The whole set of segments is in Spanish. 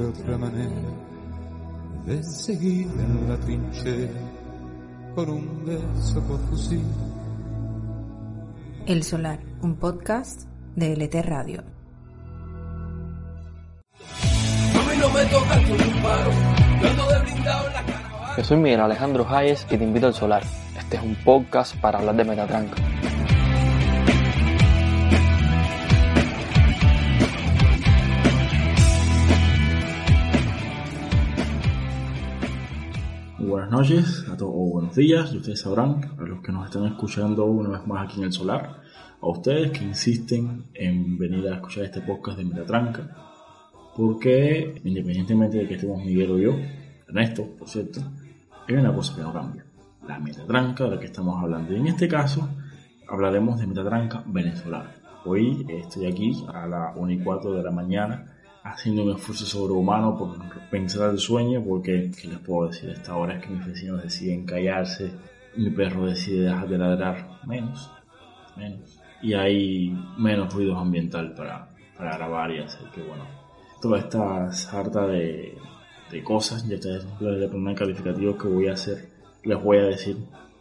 ocurre otra manera de seguir en la trinchera con un beso por fusil. El Solar, un podcast de LT Radio. Yo soy Miguel Alejandro Hayes y te invito al Solar. Este es un podcast para hablar de Metatranca. Buenas noches a todos, o buenos días, y ustedes sabrán, a los que nos están escuchando una vez más aquí en el Solar, a ustedes que insisten en venir a escuchar este podcast de Metatranca, porque independientemente de que estemos Miguel o yo, Ernesto, por cierto, hay una cosa que no cambia, la Metatranca de la que estamos hablando. Y en este caso hablaremos de Metatranca venezolana. Hoy estoy aquí a las 1 y 4 de la mañana haciendo un esfuerzo sobrehumano por pensar el sueño, porque, ¿qué les puedo decir? A esta hora es que mis vecinos deciden callarse, mi perro decide dejar de ladrar menos, menos, y hay menos ruidos ambiental para, para grabar y hacer que, bueno, toda esta sarta de, de cosas, ya ustedes les primer calificativo que voy a hacer, les voy a decir,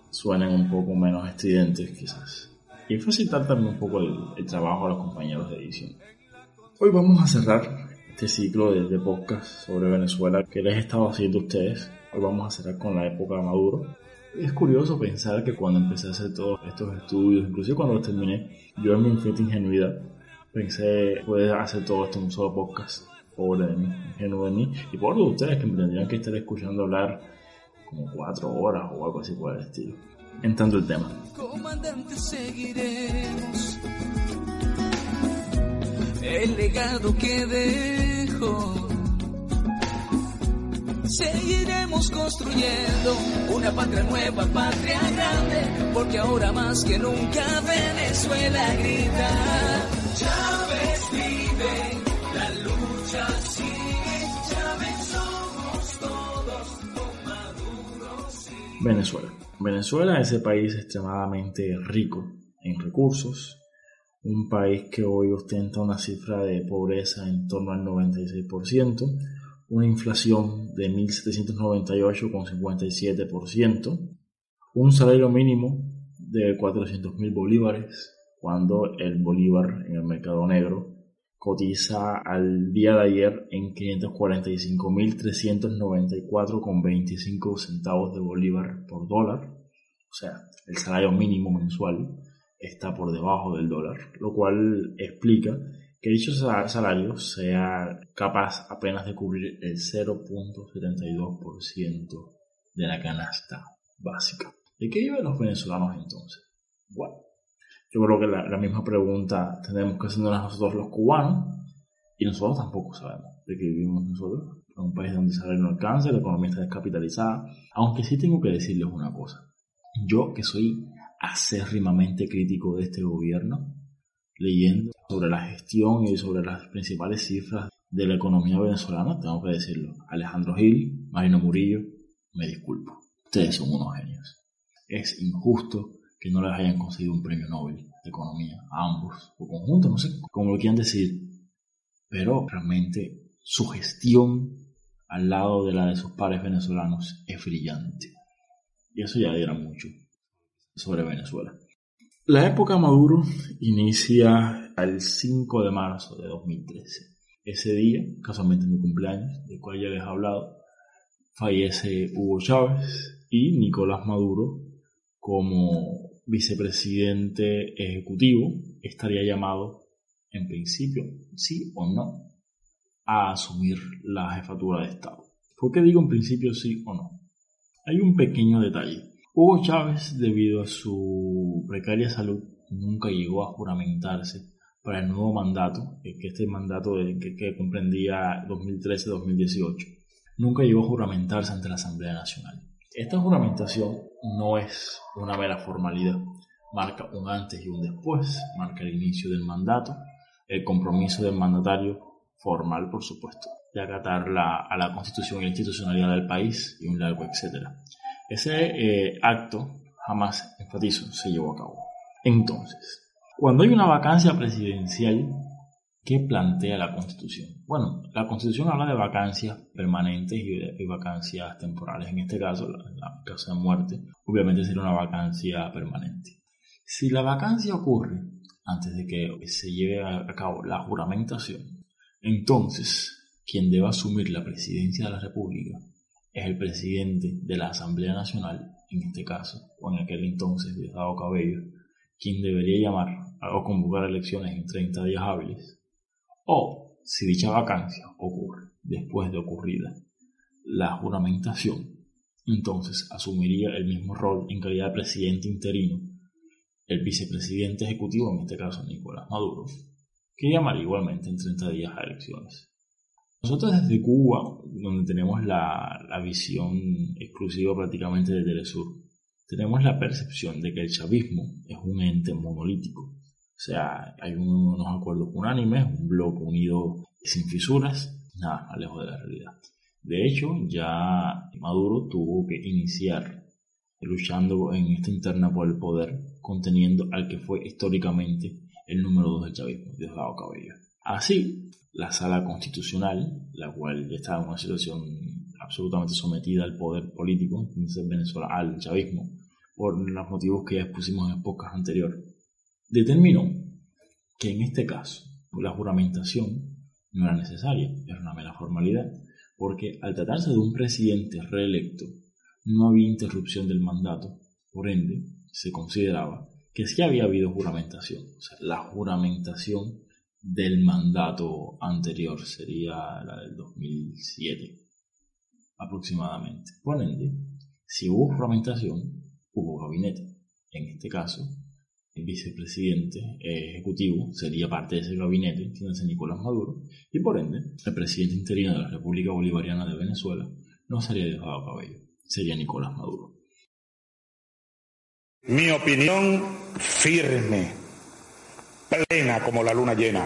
suenen un poco menos estridentes quizás. Y facilitar también un poco el, el trabajo a los compañeros de edición. Hoy vamos a cerrar este ciclo de, de, podcast sobre Venezuela que les he estado haciendo a ustedes. Hoy vamos a cerrar con la época de Maduro. Es curioso pensar que cuando empecé a hacer todos estos estudios, inclusive cuando los terminé, yo en mi infinita ingenuidad pensé poder hacer todo esto en un solo podcast. Pobre de mí, ingenuo de mí. Y por de ustedes que me tendrían que estar escuchando hablar como cuatro horas o algo así por el estilo. Entrando el tema. Comandante, seguiremos el legado que Seguiremos construyendo una patria nueva, patria grande, porque ahora más que nunca Venezuela grita. Chávez vive, la lucha sigue, Chávez somos todos, con Maduro. Venezuela. Venezuela es ese país extremadamente rico en recursos, un país que hoy ostenta una cifra de pobreza en torno al 96%, una inflación de 1.798,57%, un salario mínimo de 400.000 bolívares, cuando el bolívar en el mercado negro cotiza al día de ayer en 545.394,25 centavos de bolívar por dólar, o sea, el salario mínimo mensual está por debajo del dólar, lo cual explica que dicho salario sea capaz apenas de cubrir el 0.72% de la canasta básica. ¿De qué viven los venezolanos entonces? Bueno, yo creo que la, misma pregunta tenemos que hacernos nosotros los cubanos y nosotros tampoco sabemos de qué vivimos nosotros. En un país donde el salario no alcanza, la economía está descapitalizada. Aunque sí tengo que decirles una cosa. Yo que soy acérrimamente crítico de este gobierno, leyendo sobre la gestión y sobre las principales cifras de la economía venezolana, tengo que decirlo. Alejandro Gil, Marino Murillo, me disculpo. Ustedes son unos genios. Es injusto que no les hayan conseguido un premio Nobel de Economía a ambos, o conjunto, no sé cómo lo quieran decir. Pero realmente su gestión al lado de la de sus pares venezolanos es brillante. Y eso ya dirá mucho sobre Venezuela. La época Maduro inicia el 5 de marzo de 2013. Ese día, casualmente mi cumpleaños, del cual ya les he hablado, fallece Hugo Chávez y Nicolás Maduro como vicepresidente ejecutivo estaría llamado, en principio, sí o no, a asumir la jefatura de Estado. ¿Por qué digo en principio sí o no? Hay un pequeño detalle. Hugo Chávez, debido a su precaria salud, nunca llegó a juramentarse para el nuevo mandato, que este mandato que, que comprendía 2013-2018, nunca llegó a juramentarse ante la Asamblea Nacional. Esta juramentación no es una mera formalidad, marca un antes y un después, marca el inicio del mandato, el compromiso del mandatario formal, por supuesto, de acatar la, a la constitución y la institucionalidad del país y un largo etcétera. Ese eh, acto, jamás enfatizo, se llevó a cabo. Entonces, cuando hay una vacancia presidencial, ¿Qué plantea la Constitución? Bueno, la Constitución habla de vacancias permanentes y, vacancias temporales. En este caso, la, la causa de muerte, obviamente sería una vacancia permanente. Si la vacancia ocurre antes de que se lleve a cabo la juramentación, entonces quien debe asumir la presidencia de la República es el presidente de la Asamblea Nacional, en este caso, o en aquel entonces Diosdado Cabello, quien debería llamar o convocar elecciones en 30 días hábiles o, si dicha vacancia ocurre después de ocurrida la juramentación, entonces asumiría el mismo rol en calidad de presidente interino el vicepresidente ejecutivo, en este caso Nicolás Maduro, que llamaría igualmente en 30 días a elecciones. Nosotros desde Cuba, donde tenemos la, visión exclusiva prácticamente de Telesur, tenemos la percepción de que el chavismo es un ente monolítico, o sea, hay unos acuerdos unánimes, un bloque unido sin fisuras, nada más lejos de la realidad. De hecho, ya Maduro tuvo que iniciar luchando en esta interna por el poder, conteniendo al que fue históricamente el número dos del chavismo, Diosdado Cabello. Así, la sala constitucional, la cual estaba en una situación absolutamente sometida al poder político, entonces Venezuela, al chavismo, por los motivos que ya expusimos en épocas anteriores, determinó que en este caso la juramentación no era necesaria, era una mera formalidad, porque al tratarse de un presidente reelecto no había interrupción del mandato, por ende se consideraba que sí había habido juramentación, o sea, la juramentación del mandato anterior sería la del 2007 aproximadamente. Por ende, si hubo juramentación, hubo gabinete. En este caso, vicepresidente eh, ejecutivo sería parte de ese gabinete, entiéndase Nicolás Maduro, y por ende, el presidente interino de la República Bolivariana de Venezuela no sería Diosdado Cabello, sería Nicolás Maduro. Mi opinión firme, plena como la luna llena,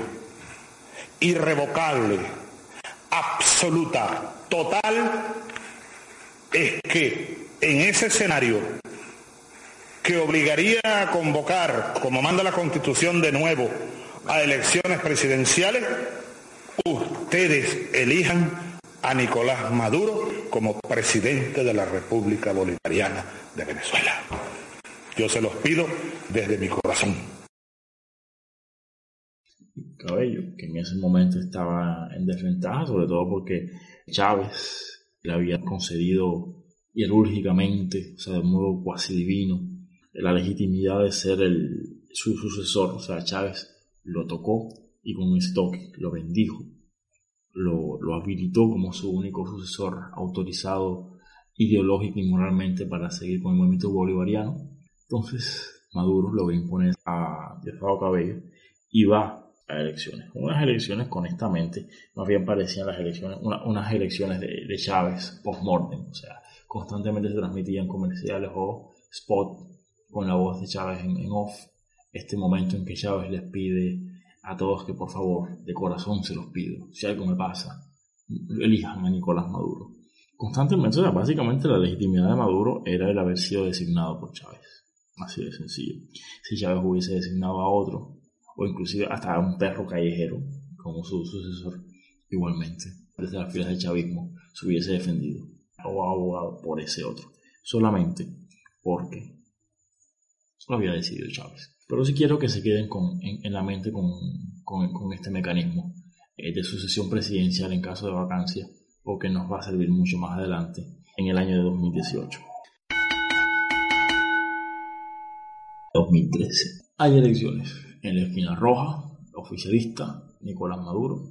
irrevocable, absoluta, total, es que en ese escenario que obligaría a convocar, como manda la Constitución de nuevo, a elecciones presidenciales, ustedes elijan a Nicolás Maduro como presidente de la República Bolivariana de Venezuela. Yo se los pido desde mi corazón. Cabello, que en ese momento estaba en desventaja, sobre todo porque Chávez le había concedido hierúrgicamente, o sea, de modo cuasi divino, la legitimidad de ser el, su sucesor. O sea, Chávez lo tocó y con un toque lo bendijo, lo, lo habilitó como su único sucesor autorizado ideológico y moralmente para seguir con el movimiento bolivariano. Entonces Maduro lo va a imponer a Diosdado Cabello y va a elecciones. Unas elecciones, honestamente, más bien parecían las elecciones, unas elecciones de, de Chávez post-mortem, o sea, constantemente se transmitían comerciales o spot con la voz de Chávez en, off, este momento en que Chávez les pide a todos que por favor, de corazón se los pido, si algo me pasa, elijan a Nicolás Maduro. Constantemente, o sea, básicamente la legitimidad de Maduro era el haber sido designado por Chávez. Así de sencillo. Si Chávez hubiese designado a otro, o inclusive hasta un perro callejero como su sucesor, igualmente, desde las filas del chavismo, se hubiese defendido o abogado por ese otro. Solamente porque lo había decidido Chávez. Pero sí quiero que se queden con, en, la mente con, con, este mecanismo eh, de sucesión presidencial en caso de vacancia, porque nos va a servir mucho más adelante en el año de 2018. 2013. Hay elecciones en la esquina roja, oficialista, Nicolás Maduro,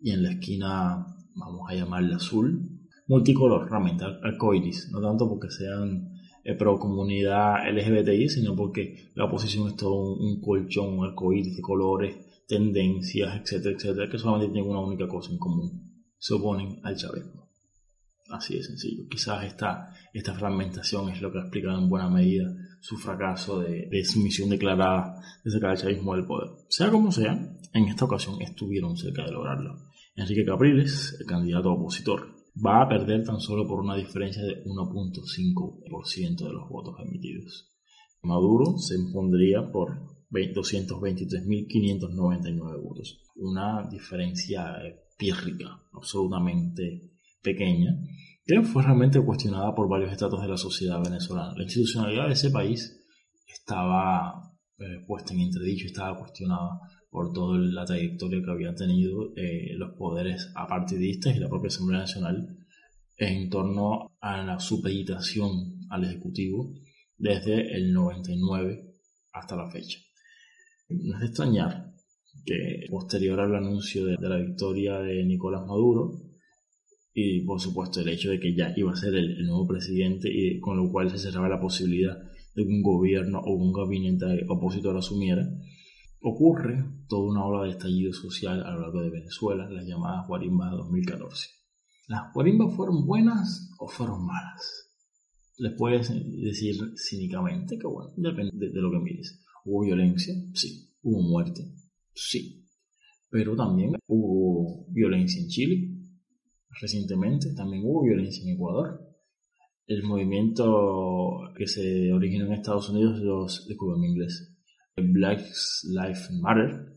y en la esquina, vamos a llamarla azul, multicolor, realmente arcoiris, no tanto porque sean eh, pro comunidad LGBTI, sino porque la oposición es todo un, colchón, un arcoíris de colores, tendencias, etcétera, etcétera, que solamente tienen una única cosa en común. Se oponen al chavismo. Así de sencillo. Quizás esta, esta fragmentación es lo que ha explicado en buena medida su fracaso de, de sumisión declarada de sacar al chavismo del poder. Sea como sea, en esta ocasión estuvieron cerca de lograrlo. Enrique Capriles, el candidato opositor, va a perder tan solo por una diferencia de 1.5% de los votos emitidos. Maduro se impondría por 223.599 votos. Una diferencia pírrica, absolutamente pequeña, fue realmente cuestionada por varios estratos de la sociedad venezolana. La institucionalidad de ese país estaba eh, puesta en entredicho, estaba cuestionada por toda la trayectoria que habían tenido eh, los poderes apartidistas y la propia Asamblea Nacional en torno a la supeditación al Ejecutivo desde el 99 hasta la fecha. No es de extrañar que posterior al anuncio de, la victoria de Nicolás Maduro y por supuesto el hecho de que ya iba a ser el, el nuevo presidente y con lo cual se cerraba la posibilidad de que un gobierno o un gabinete opositor asumiera, ocurre toda una ola de estallido social a lo largo de Venezuela, las llamadas guarimbas de 2014. ¿Las guarimbas fueron buenas o fueron malas? Les puedes decir cínicamente que bueno, depende de, lo que mires. ¿Hubo violencia? Sí. ¿Hubo muerte? Sí. Pero también hubo violencia en Chile, recientemente, también hubo violencia en Ecuador. El movimiento que se originó en Estados Unidos, los, de en inglés, Black Lives Matter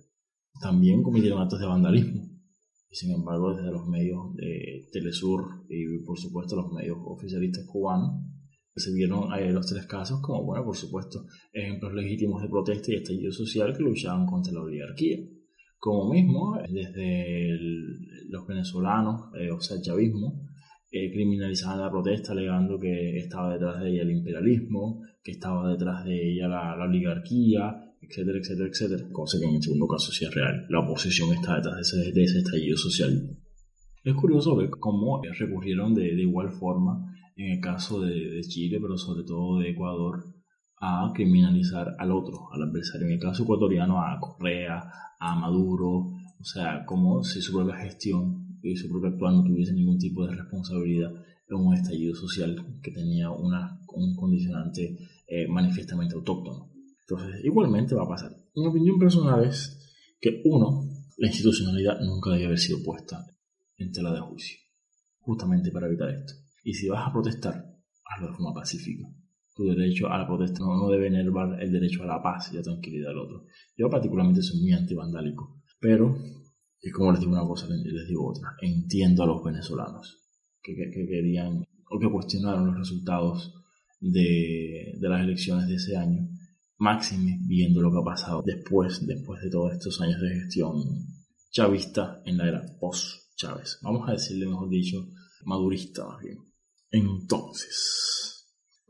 también cometieron actos de vandalismo. Y sin embargo, desde los medios de Telesur y por supuesto los medios oficialistas cubanos, se vieron los tres casos como, bueno, por supuesto, ejemplos legítimos de protesta y estallido social que luchaban contra la oligarquía. Como mismo, desde los venezolanos, eh, o sea, el chavismo, eh, criminalizaban la protesta alegando que estaba detrás de ella el imperialismo, que estaba detrás de ella la, oligarquía, etcétera, etcétera, etcétera, cosa que en el segundo caso sí es real. La oposición está detrás de ese, estallido social. Es curioso ver cómo recurrieron de, igual forma en el caso de, Chile, pero sobre todo de Ecuador, a criminalizar al otro, al adversario. En el caso ecuatoriano, a Correa, a Maduro, o sea, como si su propia gestión y su propio actual no tuviese ningún tipo de responsabilidad en un estallido social que tenía una, un condicionante eh, manifiestamente autóctono. Entonces, igualmente va a pasar. Mi opinión personal es que, uno, la institucionalidad nunca debe haber sido puesta en tela de juicio, justamente para evitar esto. Y si vas a protestar, hazlo de forma pacífica. Tu derecho a la protesta no, debe enervar el derecho a la paz y la tranquilidad del otro. Yo particularmente soy muy antivandálico, pero, y como les digo una cosa, les digo otra, entiendo a los venezolanos que, querían o que cuestionaron los resultados de, de las elecciones de ese año máxime viendo lo que ha pasado después, después de todos estos años de gestión chavista en la era post-Chávez. Vamos a decirle, mejor dicho, madurista más bien. Entonces,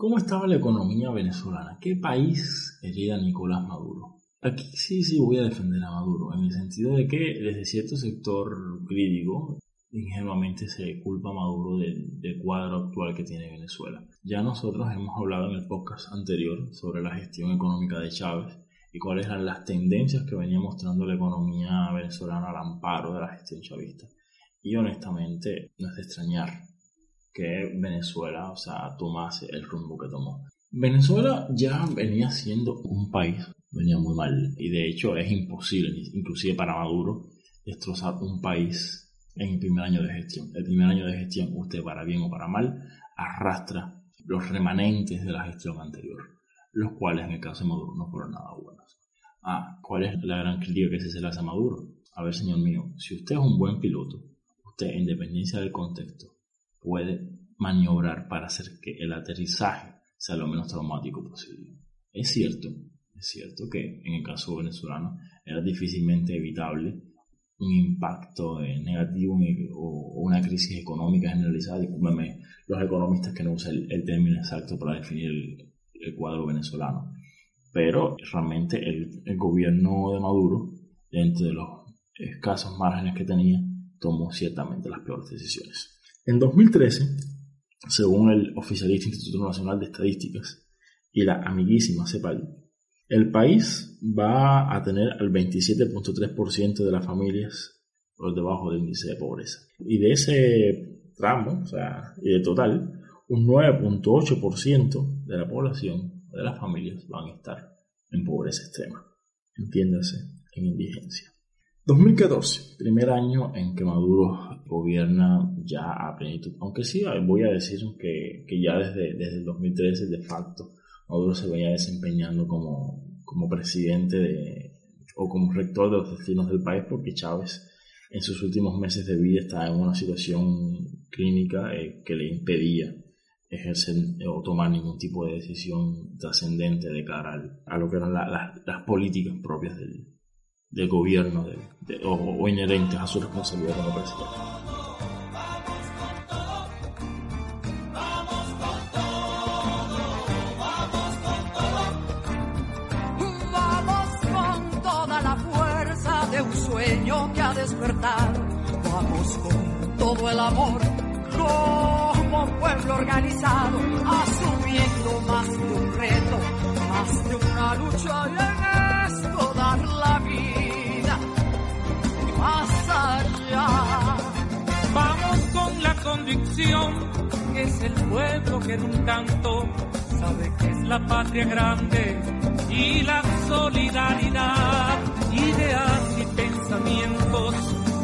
¿cómo estaba la economía venezolana? ¿Qué país hereda Nicolás Maduro? Aquí sí, sí voy a defender a Maduro, en el sentido de que desde cierto sector crítico ingenuamente se culpa a Maduro del, cuadro actual que tiene Venezuela. Ya nosotros hemos hablado en el podcast anterior sobre la gestión económica de Chávez y cuáles eran las tendencias que venía mostrando la economía venezolana al amparo de la gestión chavista. Y honestamente no es de extrañar que Venezuela, o sea, tomase el rumbo que tomó. Venezuela ya venía siendo un país, venía muy mal, y de hecho es imposible, inclusive para Maduro, destrozar un país en el primer año de gestión. El primer año de gestión, usted para bien o para mal, arrastra los remanentes de la gestión anterior, los cuales en el caso de Maduro no fueron nada buenos. Ah, ¿cuál es la gran crítica que se le hace a Maduro? A ver, señor mío, si usted es un buen piloto, usted, en dependencia del contexto, puede maniobrar para hacer que el aterrizaje sea lo menos traumático posible. Es cierto, es cierto que en el caso venezolano era difícilmente evitable un impacto negativo o, una crisis económica generalizada. Discúlpeme los economistas que no usan el, término exacto para definir el, cuadro venezolano. Pero realmente el, el, gobierno de Maduro, dentro de los escasos márgenes que tenía, tomó ciertamente las peores decisiones. En 2013, según el oficialista Instituto Nacional de Estadísticas y la amiguísima CEPAL, el país va a tener al 27.3% de las familias por debajo del índice de pobreza. Y de ese tramo, o sea, y de total, un 9.8% de la población, de las familias, van a estar en pobreza extrema. Entiéndase, en indigencia. 2014, primer año en que Maduro gobierna ya a plenitud. Aunque sí, voy a decir que, que ya desde, desde el 2013, de facto, Maduro se venía desempeñando como, como presidente de, o como rector de los destinos del país, porque Chávez en sus últimos meses de vida estaba en una situación clínica eh, que le impedía ejercer o tomar ningún tipo de decisión trascendente de cara a lo que eran las políticas propias del, del gobierno o, o, inherentes a su responsabilidad como presidente. Vamos con toda la fuerza de un sueño que ha despertado. Vamos con todo el amor como pueblo organizado, asumiendo más de un reto, más de una lucha y en esto dar la convicción es el pueblo que en un canto sabe que es la patria grande y la solidaridad, ideas y pensamientos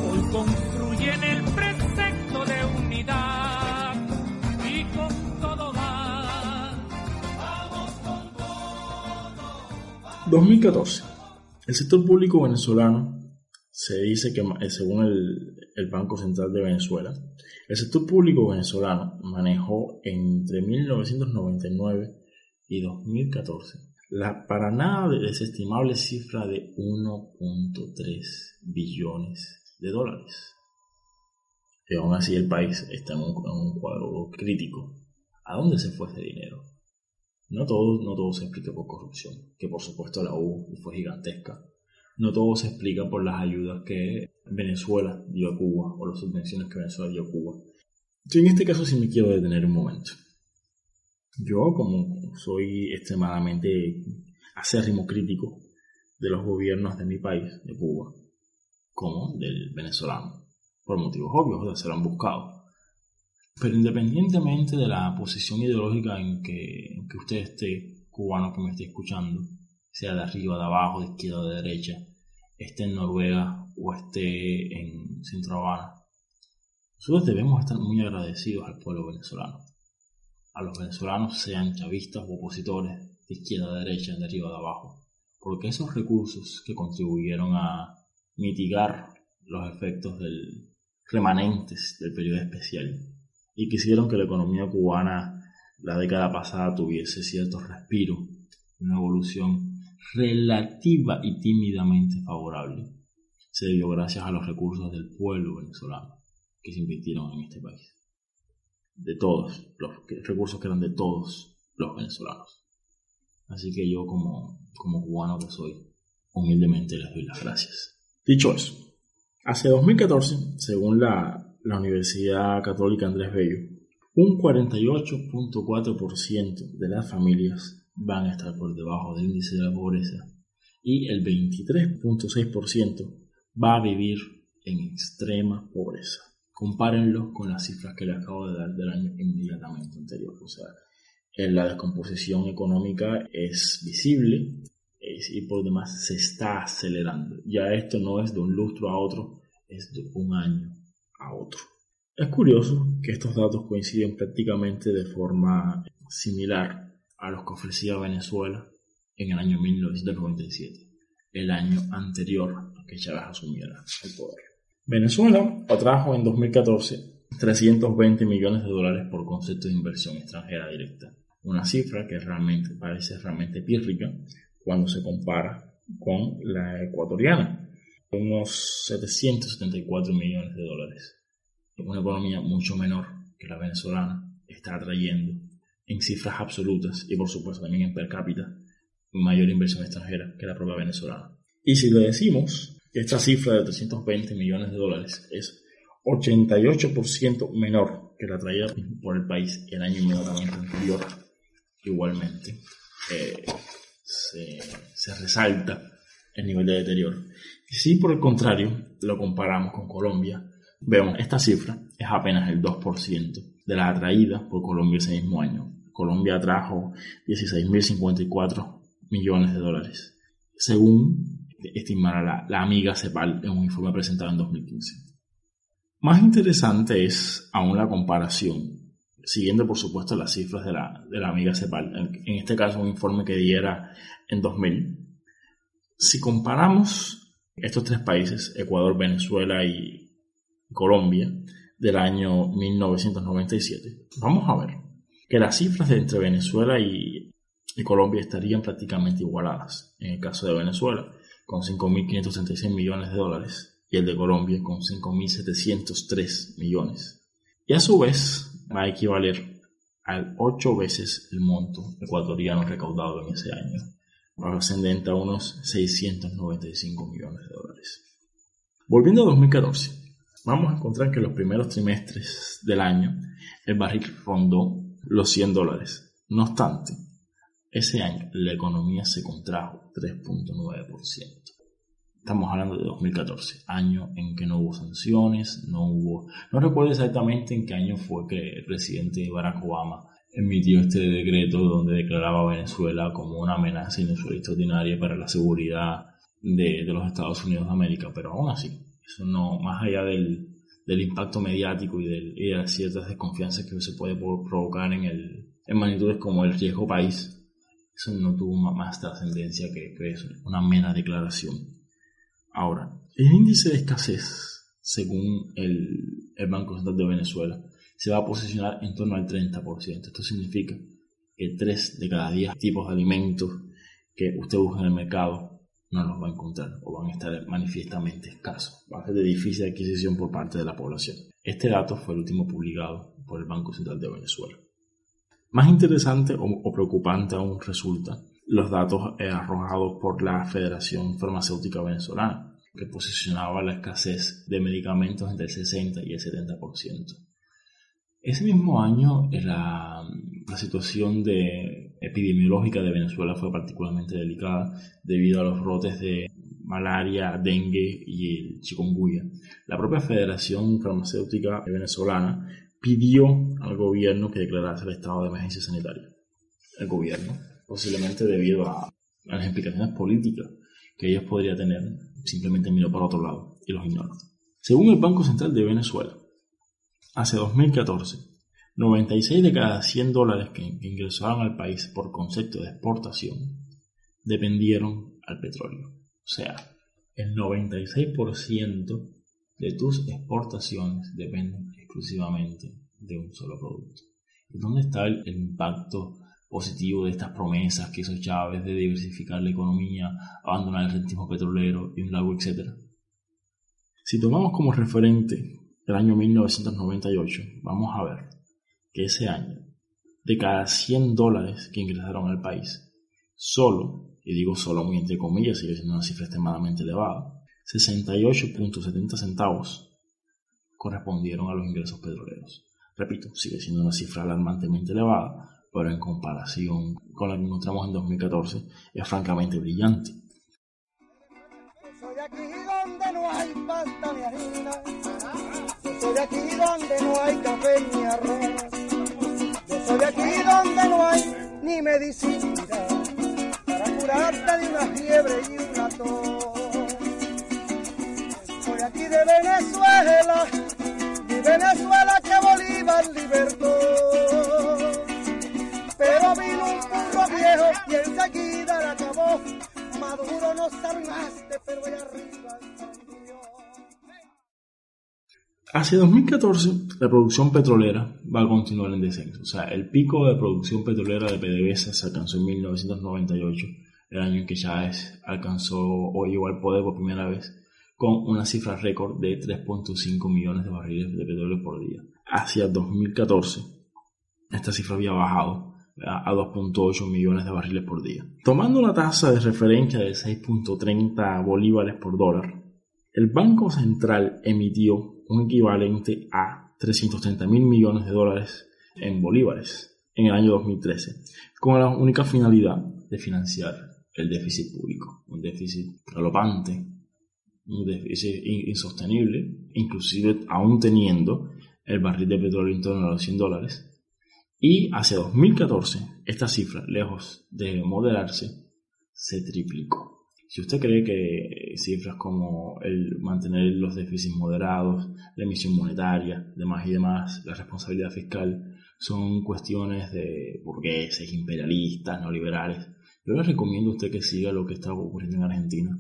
hoy construyen el precepto de unidad y con todo va. Vamos con todo. 2014. El sector público venezolano se dice que, eh, según el, el, Banco Central de Venezuela, el sector público venezolano manejó entre 1999 y 2014 la para nada desestimable cifra de 1.3 billones de dólares. Y aún así el país está en un, cuadro crítico. ¿A dónde se fue ese dinero? No todo, no todo se explica por corrupción, que por supuesto la hubo y fue gigantesca no todo se explica por las ayudas que Venezuela dio a Cuba o las subvenciones que Venezuela dio a Cuba. Yo en este caso sí me quiero detener un momento. Yo, como soy extremadamente acérrimo crítico de los gobiernos de mi país, de Cuba, como del venezolano, por motivos obvios, se lo han buscado. Pero independientemente de la posición ideológica en que, en que usted esté, cubano que me esté escuchando, sea de arriba, de abajo, de izquierda, de derecha, esté en Noruega o esté en Centro Habana. Nosotros debemos estar muy agradecidos al pueblo venezolano. A los venezolanos, sean chavistas o opositores, de izquierda a derecha, de arriba a abajo. Porque esos recursos que contribuyeron a mitigar los efectos del, remanentes del periodo especial y que hicieron que la economía cubana la década pasada tuviese cierto respiro, una evolución relativa y tímidamente favorable se debió gracias a los recursos del pueblo venezolano que se invirtieron en este país. De todos, los recursos que eran de todos los venezolanos. Así que yo como, como cubano que soy, humildemente les doy las gracias. Dicho eso, hacia 2014, según la, la Universidad Católica Andrés Bello, un 48.4% de las familias van a estar por debajo del índice de la pobreza y el 23.6% va a vivir en extrema pobreza. Compárenlo con las cifras que les acabo de dar del año inmediatamente anterior. O sea, la descomposición económica es visible y por demás se está acelerando. Ya esto no es de un lustro a otro, es de un año a otro. Es curioso que estos datos coinciden prácticamente de forma similar a los que ofrecía Venezuela en el año 1997, el año anterior que Chávez asumiera el poder. Venezuela atrajo en 2014 320 millones de dólares por concepto de inversión extranjera directa, una cifra que realmente parece realmente pírrica cuando se compara con la ecuatoriana, unos 774 millones de dólares. Una economía mucho menor que la venezolana está atrayendo en cifras absolutas y por supuesto también en per cápita mayor inversión extranjera que la propia venezolana. Y si le decimos esta cifra de 320 millones de dólares es 88% menor que la traída por el país el año inmediatamente anterior, igualmente eh, se, se resalta el nivel de deterioro. Y si por el contrario lo comparamos con Colombia, vemos esta cifra es apenas el 2% de la atraída por Colombia ese mismo año, Colombia trajo 16.054 millones de dólares, según estimara la, la, amiga CEPAL en un informe presentado en 2015. Más interesante es aún la comparación, siguiendo por supuesto las cifras de la, de la amiga CEPAL, en, en, este caso un informe que diera en 2000, Si comparamos estos tres países, Ecuador, Venezuela y Colombia, del año 1997, vamos a ver que las cifras entre Venezuela y, y Colombia estarían prácticamente igualadas. En el caso de Venezuela, con 5.536 millones de dólares y el de Colombia con 5.703 millones. Y a su vez va a equivaler al 8 veces el monto ecuatoriano recaudado en ese año, ascendente a unos 695 millones de dólares. Volviendo a 2014, vamos a encontrar que en los primeros trimestres del año el barril rondó los 100 dólares. No obstante, ese año la economía se contrajo 3.9%. Estamos hablando de 2014, año en que no hubo sanciones, no hubo... No recuerdo exactamente en qué año fue que el presidente Barack Obama emitió este decreto donde declaraba a Venezuela como una amenaza inusual extraordinaria para la seguridad de, de, los Estados Unidos de América, pero aún así, eso no, más allá del, del impacto mediático y, del, y de las ciertas desconfianzas que se puede provocar en, el, en magnitudes como el riesgo país, eso no tuvo más trascendencia que, que eso, una mera declaración. Ahora, el índice de escasez, según el, el, Banco Central de Venezuela, se va a posicionar en torno al 30%. Esto significa que 3 de cada 10 tipos de alimentos que usted busca en el mercado no los va a encontrar o van a estar manifiestamente escasos. Va a ser de difícil adquisición por parte de la población. Este dato fue el último publicado por el Banco Central de Venezuela. Más interesante o, preocupante aún resulta los datos eh, arrojados por la Federación Farmacéutica Venezolana, que posicionaba la escasez de medicamentos entre el 60 y el 70%. Ese mismo año la, la situación de, epidemiológica de Venezuela fue particularmente delicada debido a los brotes de malaria, dengue y el chikungunya. La propia Federación Farmacéutica Venezolana pidió al gobierno que declarase el estado de emergencia sanitaria. El gobierno, posiblemente debido a, las implicaciones políticas que ellos podrían tener, simplemente miró para otro lado y los ignoró. Según el Banco Central de Venezuela, hace 2014, 96 de cada 100 dólares que, ingresaron al país por concepto de exportación dependieron al petróleo. O sea, el 96% de tus exportaciones dependen exclusivamente de un solo producto. ¿Y dónde está el, impacto positivo de estas promesas que hizo Chávez de diversificar la economía, abandonar el rentismo petrolero y un largo etcétera? Si tomamos como referente el año 1998, vamos a ver que ese año, de cada 100 dólares que ingresaron al país, solo, y digo solo entre comillas, sigue siendo una cifra extremadamente elevada, 68.70 centavos correspondieron a los ingresos petroleros. Repito, sigue siendo una cifra alarmantemente elevada, pero en comparación con la que encontramos en 2014 es francamente brillante. Soy aquí donde no hay pasta ni harina, soy aquí donde no hay café ni arroz, yo soy aquí donde no hay ni medicina para curarte de una fiebre y una tos aquí de Venezuela, mi Venezuela que Bolívar libertó. Pero vino un burro viejo y enseguida la acabó. Maduro no salvaste, pero allá arriba Hacia 2014, la producción petrolera va a continuar en descenso. O sea, el pico de producción petrolera de PDVSA se alcanzó en 1998, el año en que Chávez alcanzó o llegó al poder por primera vez con una cifra récord de 3.5 millones de barriles de petróleo por día. Hacia 2014, esta cifra había bajado a 2.8 millones de barriles por día. Tomando una tasa de referencia de 6.30 bolívares por dólar, el Banco Central emitió un equivalente a 330 mil millones de dólares en bolívares en el año 2013, con la única finalidad de financiar el déficit público, un déficit galopante déficit insostenible, inclusive aún teniendo el barril de petróleo en torno a los 100 dólares. Y hacia 2014, esta cifra, lejos de moderarse, se triplicó. Si usted cree que cifras como el mantener los déficits moderados, la emisión monetaria, demás y demás, la responsabilidad fiscal, son cuestiones de burgueses, imperialistas, neoliberales, Yo le recomiendo a usted que siga lo que está ocurriendo en Argentina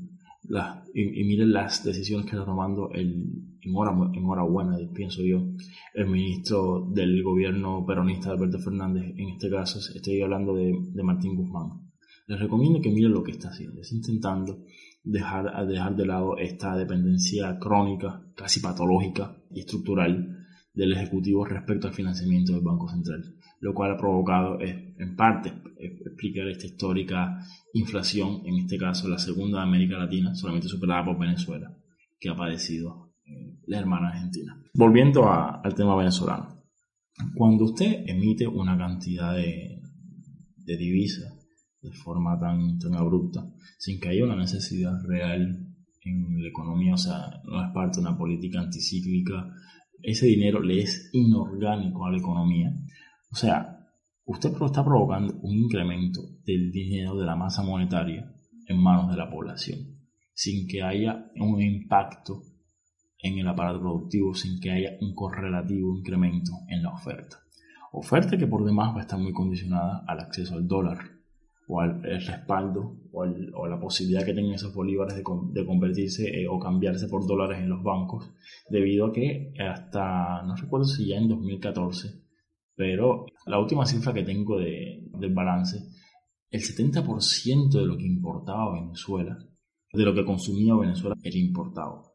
y, y, miren las decisiones que está tomando el, en, hora, en hora buena, pienso yo, el ministro del gobierno peronista Alberto Fernández, en este caso estoy hablando de, de Martín Guzmán. Les recomiendo que miren lo que está haciendo, está intentando dejar, dejar de lado esta dependencia crónica, casi patológica y estructural del Ejecutivo respecto al financiamiento del Banco Central, lo cual ha provocado, en parte, explicar esta histórica inflación, en este caso la segunda de América Latina, solamente superada por Venezuela, que ha padecido eh, la hermana Argentina. Volviendo al tema venezolano, cuando usted emite una cantidad de, de divisas de forma tan, tan abrupta, sin que haya una necesidad real en la economía, o sea, no es parte de una política anticíclica, ese dinero le es inorgánico a la economía. O sea, usted está provocando un incremento del dinero de la masa monetaria en manos de la población, sin que haya un impacto en el aparato productivo, sin que haya un correlativo incremento en la oferta. Oferta que por demás va a estar muy condicionada al acceso al dólar o al respaldo o, la posibilidad que tengan esos bolívares de, convertirse eh, o cambiarse por dólares en los bancos, debido a que hasta, no recuerdo si ya en 2014, pero la última cifra que tengo de, del balance, el 70% de lo que importaba Venezuela, de lo que consumía Venezuela, era importado.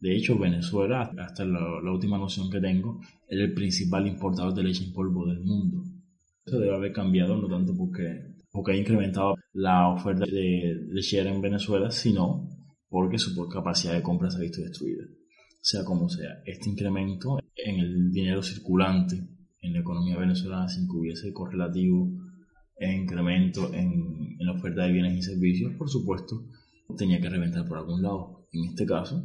De hecho, Venezuela, hasta la, la última noción que tengo, era el principal importador de leche en polvo del mundo. Eso debe haber cambiado, no tanto porque porque ha incrementado la oferta de lechera en Venezuela, sino porque su capacidad de compra se ha visto destruida. Sea como sea, este incremento en el dinero circulante en la economía venezolana sin que hubiese correlativo e incremento en, en la oferta de bienes y servicios, por supuesto, tenía que reventar por algún lado. En este caso,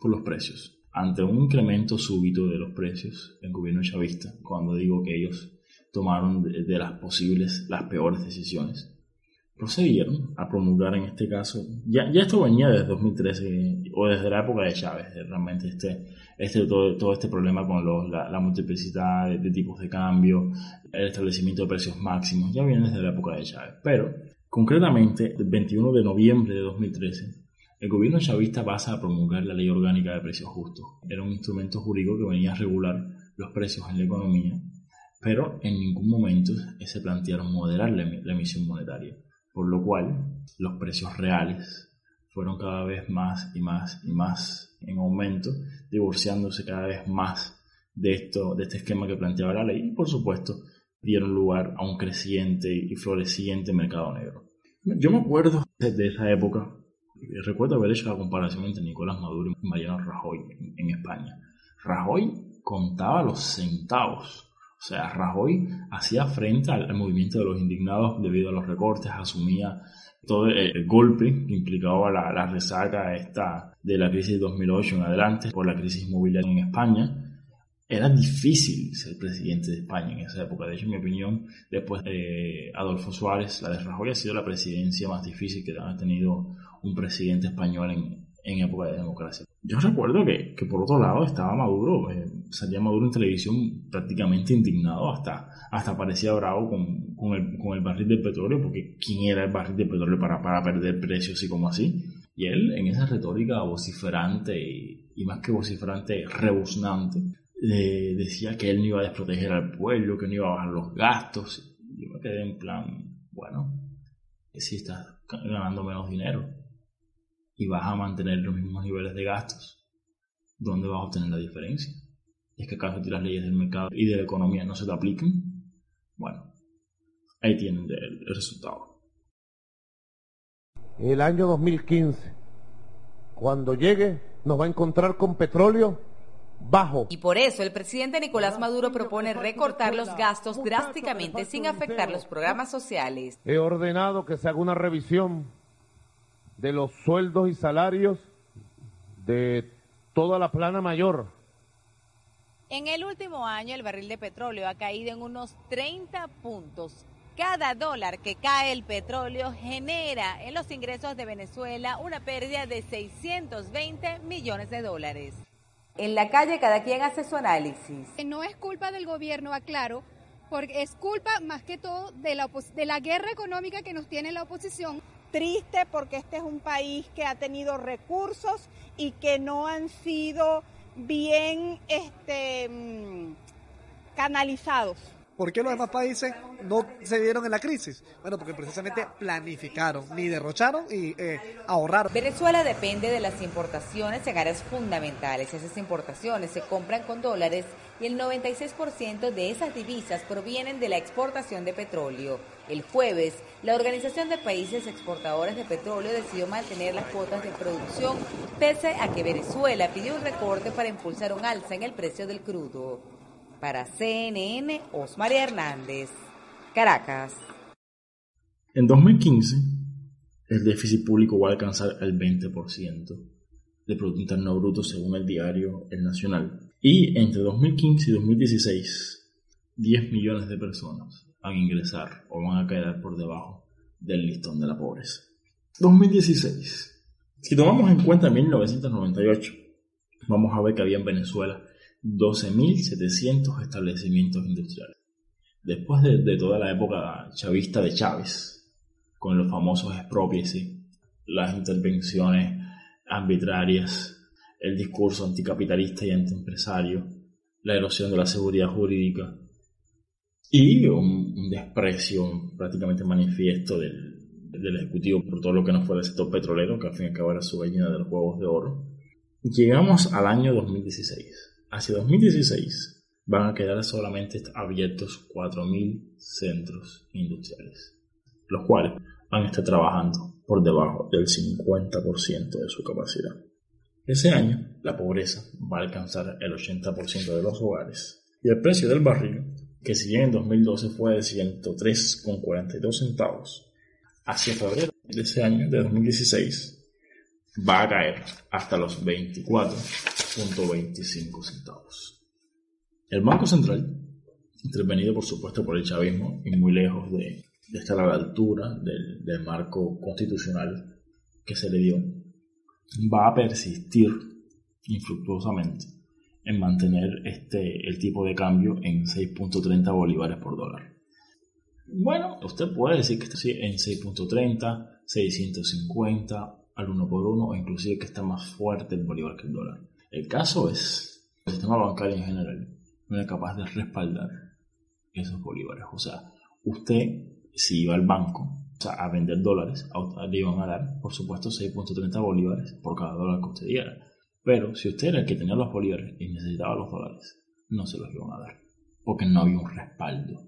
por los precios. Ante un incremento súbito de los precios, el gobierno chavista, cuando digo que ellos tomaron de, las posibles, las peores decisiones. Procedieron a promulgar en este caso, ya, ya esto venía desde 2013 o desde la época de Chávez, realmente este, este, todo, todo este problema con los, la, multiplicidad de, tipos de cambio, el establecimiento de precios máximos, ya viene desde la época de Chávez. Pero, concretamente, el 21 de noviembre de 2013, el gobierno chavista pasa a promulgar la Ley Orgánica de Precios Justos. Era un instrumento jurídico que venía a regular los precios en la economía pero en ningún momento se plantearon moderar la, emisión monetaria, por lo cual los precios reales fueron cada vez más y más y más en aumento, divorciándose cada vez más de, esto, de este esquema que planteaba la ley y por supuesto dieron lugar a un creciente y floreciente mercado negro. Yo me acuerdo de esa época, recuerdo haber hecho la comparación entre Nicolás Maduro y Mariano Rajoy en España. Rajoy contaba los centavos o sea, Rajoy hacía frente al, movimiento de los indignados debido a los recortes, asumía todo el, golpe que implicaba la, la, resaca esta de la crisis de 2008 en adelante por la crisis inmobiliaria en España. Era difícil ser presidente de España en esa época. De hecho, en mi opinión, después de Adolfo Suárez, la de Rajoy ha sido la presidencia más difícil que ha tenido un presidente español en, en época de democracia. Yo recuerdo que, que por otro lado estaba Maduro, eh, salía Maduro en televisión prácticamente indignado, hasta, hasta parecía bravo con, con, el, con el barril de petróleo, porque ¿quién era el barril de petróleo para, para perder precios y como así? Y él, en esa retórica vociferante y, más que vociferante, rebuznante, le decía que él no iba a desproteger al pueblo, que no iba a bajar los gastos. Yo me quedé en plan, bueno, si estás ganando menos dinero y vas a mantener los mismos niveles de gastos, ¿dónde vas a obtener la diferencia? ¿Es que acaso las leyes del mercado y de la economía no se te aplican? Bueno, ahí tienen el, resultado. El año 2015, cuando llegue, nos va a encontrar con petróleo bajo. Y por eso el presidente Nicolás Maduro propone recortar los gastos drásticamente sin afectar los programas sociales. He ordenado que se haga una revisión de los sueldos y salarios de toda la plana mayor. En el último año el barril de petróleo ha caído en unos 30 puntos. Cada dólar que cae el petróleo genera en los ingresos de Venezuela una pérdida de 620 millones de dólares. En la calle cada quien hace su análisis. No es culpa del gobierno, aclaro, porque es culpa más que todo de la, de la guerra económica que nos tiene la oposición. Triste porque este es un país que ha tenido recursos y que no han sido bien este, mm, canalizados. ¿Por qué los demás países no se dieron en la crisis? Bueno, porque precisamente planificaron, ni derrocharon y eh, ahorraron. Venezuela depende de las importaciones en áreas fundamentales. Esas importaciones se compran con dólares y el 96% de esas divisas provienen de la exportación de petróleo. El jueves, la Organización de Países Exportadores de Petróleo decidió mantener las cuotas de producción pese a que Venezuela pidió un recorte para impulsar un alza en el precio del crudo. Para CNN, Osmaria Hernández, Caracas. En 2015, el déficit público va a alcanzar el 20% del Producto Interno Bruto según el diario El Nacional. Y entre 2015 y 2016, 10 millones de personas van a ingresar o van a quedar por debajo del listón de la pobreza. 2016. Si tomamos en cuenta 1998, vamos a ver que había en Venezuela 12.700 establecimientos industriales. Después de, toda la época chavista de Chávez, con los famosos expropies, las intervenciones arbitrarias, el discurso anticapitalista y antiempresario, la erosión de la seguridad jurídica y un, desprecio prácticamente manifiesto del, del, Ejecutivo por todo lo que no fue el sector petrolero, que al fin y al cabo era su gallina de los huevos de oro. Llegamos al año 2016 Hacia 2016 van a quedar solamente abiertos 4.000 centros industriales, los cuales van a estar trabajando por debajo del 50% de su capacidad. Ese año, la pobreza va a alcanzar el 80% de los hogares y el precio del barril, que si bien en 2012 fue de 103,42 centavos, hacia febrero de ese año, de 2016, va a caer hasta los 24.25 centavos. El Banco Central, intervenido por supuesto por el chavismo y muy lejos de, estar a la altura del, marco constitucional que se le dio, va a persistir infructuosamente en mantener este, el tipo de cambio en 6.30 bolívares por dólar. Bueno, usted puede decir que está en 6.30, 650 al uno por uno o inclusive que está más fuerte el bolívar que el dólar. El caso es el sistema bancario en general no es capaz de respaldar esos bolívares. O sea, usted si iba al banco a vender dólares, le iban a dar, por supuesto, 6.30 bolívares por cada dólar que usted diera. Pero si usted era el que tenía los bolívares y necesitaba los dólares, no se los iban a dar. Porque no había un respaldo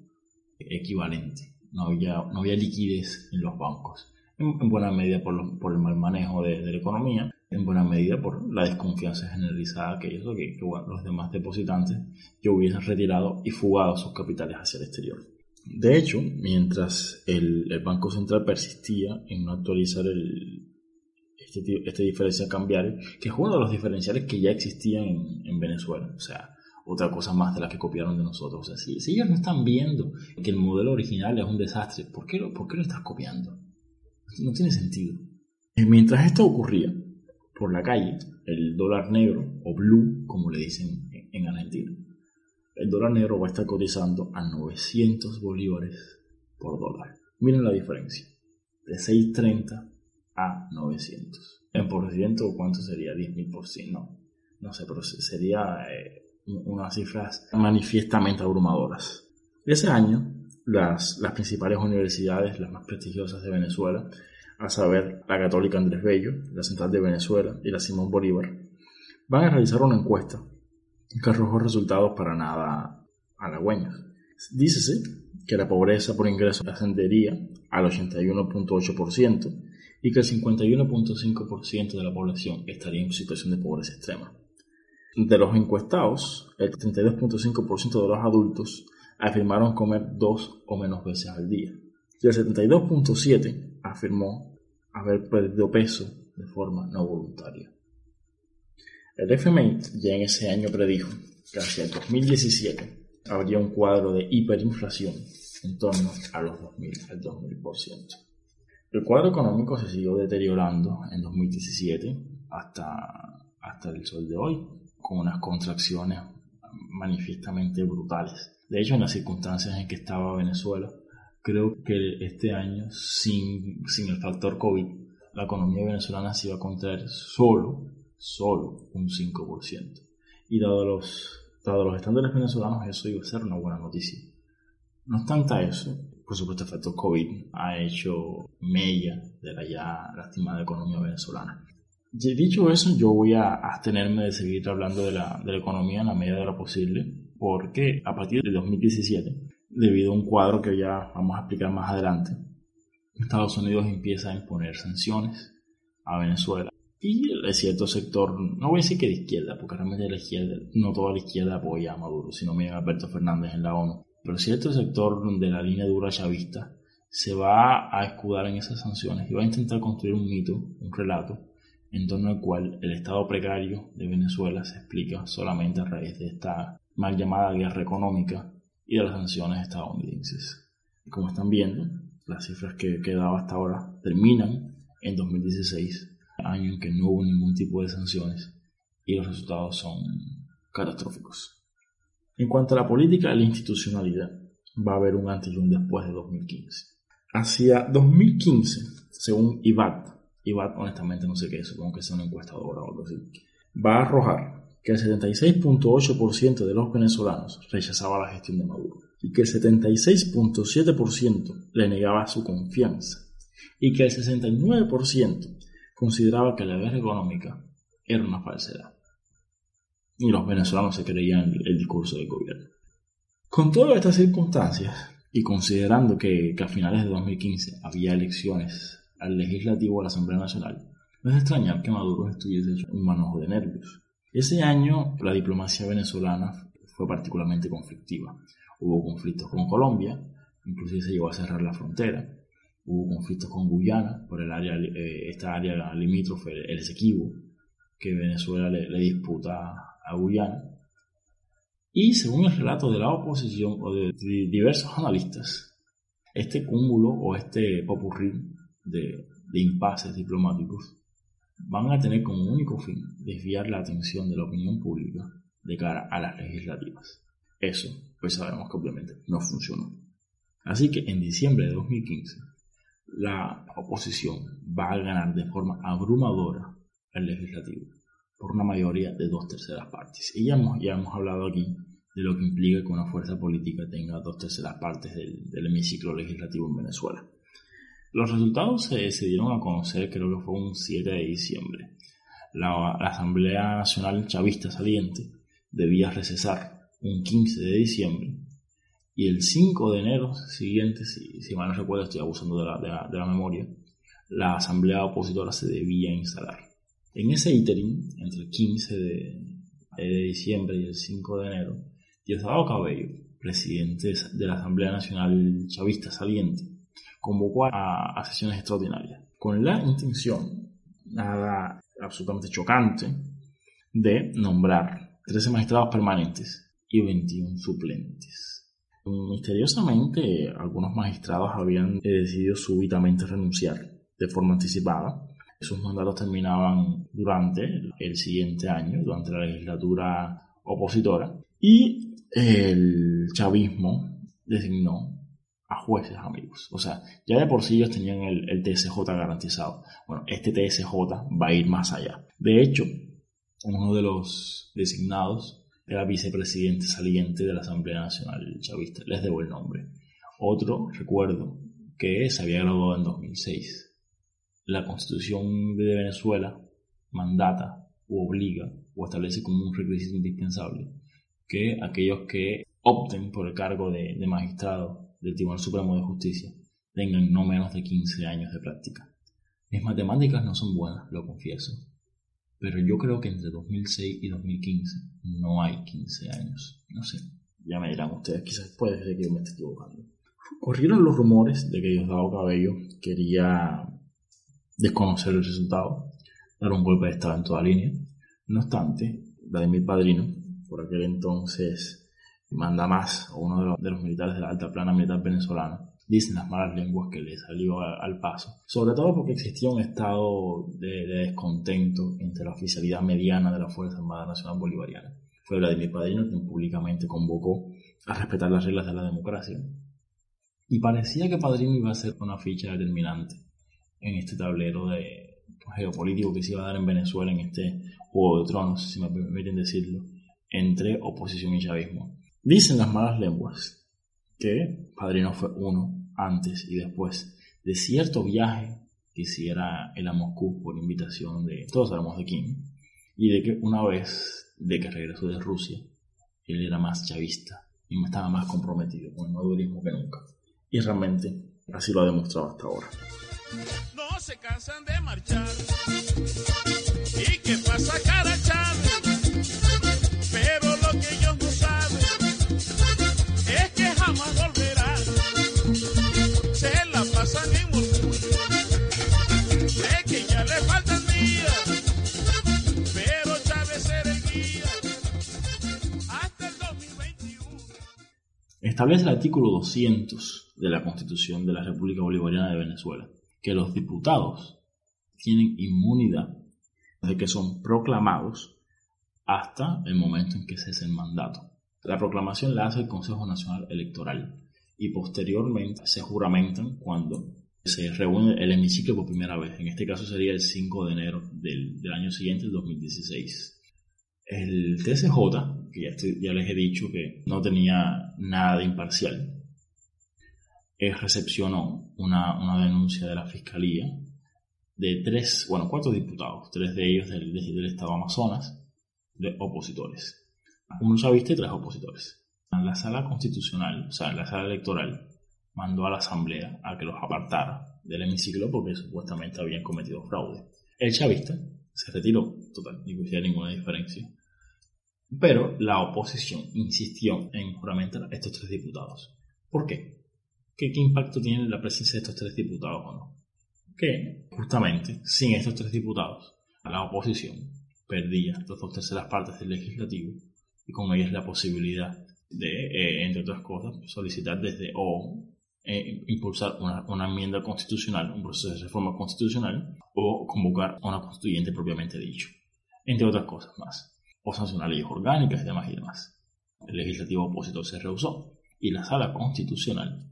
equivalente. No había, no había liquidez en los bancos en, buena medida por, por el mal manejo de, la economía, en buena medida por la desconfianza generalizada que hizo que, los demás depositantes que hubiesen retirado y fugado sus capitales hacia el exterior. De hecho, mientras el, Banco Central persistía en no actualizar el, este, este, diferencial cambiario, que es uno de los diferenciales que ya existían en, en Venezuela. O sea, otra cosa más de las que copiaron de nosotros. O sea, si, si, ellos no están viendo que el modelo original es un desastre, ¿por qué lo, por qué lo estás copiando? No tiene sentido. Eh, mientras esto ocurría, por la calle, el dólar negro, o blue, como le dicen en Argentina, el dólar negro va a estar cotizando a 900 bolívares por dólar. Miren la diferencia. De 6.30 a 900. En por ciento, ¿cuánto sería? 10.000 por ciento. No, no sé, pero sería eh, unas cifras manifiestamente abrumadoras. Ese año, las, las principales universidades, las más prestigiosas de Venezuela, a saber la Católica Andrés Bello, la Central de Venezuela y la Simón Bolívar, van a realizar una encuesta que arrojó resultados para nada halagüeños. Dícese que la pobreza por ingreso ascendería al 81.8% y que el 51.5% de la población estaría en situación de pobreza extrema. De los encuestados, el 32.5% de los adultos afirmaron comer dos o menos veces al día. Y el 72.7% afirmó haber perdido peso de forma no voluntaria. El FMI ya en ese año predijo que hacia el 2017 habría un cuadro de hiperinflación en torno a los 2000 al 2000%. El cuadro económico se siguió deteriorando en 2017 hasta, hasta el sol de hoy, con unas contracciones manifiestamente brutales De hecho, en las circunstancias en que estaba Venezuela, creo que este año, sin, sin el factor COVID, la economía venezolana se iba a contraer solo, solo un 5%. Y dado los, dado los estándares venezolanos, eso iba a ser una buena noticia. No obstante eso, por supuesto, el factor COVID ha hecho mella de la ya lastimada economía venezolana. Y dicho eso, yo voy a abstenerme de seguir hablando de la, de la economía en la medida de lo posible, porque a partir de 2017, debido a un cuadro que ya vamos a explicar más adelante, Estados Unidos empieza a imponer sanciones a Venezuela. Y el cierto sector, no voy a decir que de izquierda, porque realmente la izquierda, no toda la izquierda apoya a Maduro, sino Miguel Alberto Fernández en la ONU. Pero cierto sector de la línea dura chavista se va a escudar en esas sanciones y va a intentar construir un mito, un relato, en torno al cual el estado precario de Venezuela se explica solamente a raíz de esta mal llamada guerra económica y de las sanciones estadounidenses. Como están viendo, las cifras que he dado hasta ahora terminan en 2016, año en que no hubo ningún tipo de sanciones y los resultados son catastróficos. En cuanto a la política y la institucionalidad, va a haber un antes y un después de 2015. Hacia 2015, según IBAT, IBAT honestamente no sé qué es, supongo que es una encuestadora o algo así, va a arrojar que el 76.8% de los venezolanos rechazaba la gestión de Maduro y que el 76.7% le negaba su confianza y que el 69% consideraba que la guerra económica era una falsedad. Y los venezolanos se creían el discurso del gobierno. Con todas estas circunstancias, y considerando que, a finales de 2015 había elecciones al legislativo de la Asamblea Nacional, no es extrañar que Maduro estuviese hecho un manojo de nervios. Ese año la diplomacia venezolana fue particularmente conflictiva. Hubo conflictos con Colombia, inclusive se llegó a cerrar la frontera. Hubo conflictos con Guyana por el área, eh, esta área limítrofe, el Esequibo, que Venezuela le disputa a Guyana. Y según el relato de la oposición o de, diversos analistas, este cúmulo o este popurrí de, de impases diplomáticos van a tener como único fin desviar la atención de la opinión pública de cara a las legislativas. Eso, pues sabemos que obviamente no funcionó. Así que en diciembre de 2015, la oposición va a ganar de forma abrumadora el legislativo por una mayoría de dos terceras partes. Y ya hemos, ya hemos hablado aquí de lo que implica que una fuerza política tenga dos terceras partes del, hemiciclo legislativo en Venezuela. Los resultados se, dieron a conocer, creo que fue un 7 de diciembre. La, Asamblea Nacional Chavista saliente debía recesar un 15 de diciembre y el 5 de enero siguiente, si, si mal no recuerdo, estoy abusando de la, de la memoria, la Asamblea Opositora se debía instalar. En ese iterín, entre el 15 de, diciembre y el 5 de enero, Diosdado Cabello, presidente de la Asamblea Nacional Chavista saliente, convocó a, sesiones extraordinarias con la intención, nada absolutamente chocante, de nombrar 13 magistrados permanentes y 21 suplentes. Misteriosamente, algunos magistrados habían decidido súbitamente renunciar de forma anticipada sus mandatos terminaban durante el siguiente año, durante la legislatura opositora, y el chavismo designó a jueces amigos. O sea, ya de por sí ellos tenían el, el TSJ garantizado. Bueno, este TSJ va a ir más allá. De hecho, uno de los designados era vicepresidente saliente de la Asamblea Nacional Chavista. Les debo el nombre. Otro, recuerdo, que se había graduado en 2006 la constitución de Venezuela mandata o obliga o establece como un requisito indispensable que aquellos que opten por el cargo de, magistrado del Tribunal Supremo de Justicia tengan no menos de 15 años de práctica. Mis matemáticas no son buenas, lo confieso, pero yo creo que entre 2006 y 2015 no hay 15 años. No sé, ya me dirán ustedes, quizás puede ser que yo me esté equivocando. Corrieron los rumores de que Diosdado Cabello quería desconocer el resultado, dar un golpe de estado en toda línea. No obstante, Vladimir Padrino, por aquel entonces manda más, o uno de los, militares de la alta plana militar venezolana, dicen las malas lenguas que le salió al, paso. Sobre todo porque existía un estado de, descontento entre la oficialidad mediana de la Fuerza Armada Nacional Bolivariana. fue Vladimir Padrino quien públicamente convocó a respetar las reglas de la democracia. Y parecía que Padrino iba a ser una ficha determinante en este tablero de pues, geopolítico que se iba a dar en Venezuela en este juego de tronos, si me permiten decirlo, entre oposición y chavismo. Dicen las malas lenguas que Padrino fue uno antes y después de cierto viaje que hiciera él a Moscú por invitación de todos sabemos de quién, y de que una vez de que regresó de Rusia, él era más chavista y estaba más comprometido con el madurismo que nunca. Y realmente así lo ha demostrado hasta ahora. No se cansan de marchar. ¿Y qué pasa cada Establece el artículo 200 de la Constitución de la República Bolivariana de Venezuela que los diputados tienen inmunidad de que son proclamados hasta el momento en que cese el mandato. La proclamación la hace el Consejo Nacional Electoral y posteriormente se juramentan cuando se reúne el hemiciclo por primera vez. En este caso sería el 5 de enero del, del año siguiente, el 2016. El TCJ, que ya, les he dicho que no tenía nada de imparcial, eh, recepcionó una, una denuncia de la Fiscalía de tres, bueno, cuatro diputados, tres de ellos del, del, estado Amazonas, de opositores. Un chavista y tres opositores. La sala constitucional, o sea, la sala electoral, mandó a la asamblea a que los apartara del hemiciclo porque supuestamente habían cometido fraude. El chavista se retiró, total, ni que ninguna diferencia. Pero la oposición insistió en juramentar a estos tres diputados. ¿Por qué? ¿Qué, qué impacto tiene la presencia de estos tres diputados o no? Que justamente sin estos tres diputados, la oposición perdía las dos terceras partes del legislativo y con ellas la posibilidad de, eh, entre otras cosas, solicitar desde o eh, impulsar una, una enmienda constitucional, un proceso de reforma constitucional o convocar a una constituyente propiamente dicho, entre otras cosas más, o sancionar leyes orgánicas y demás y demás. El legislativo opositor se rehusó y la sala constitucional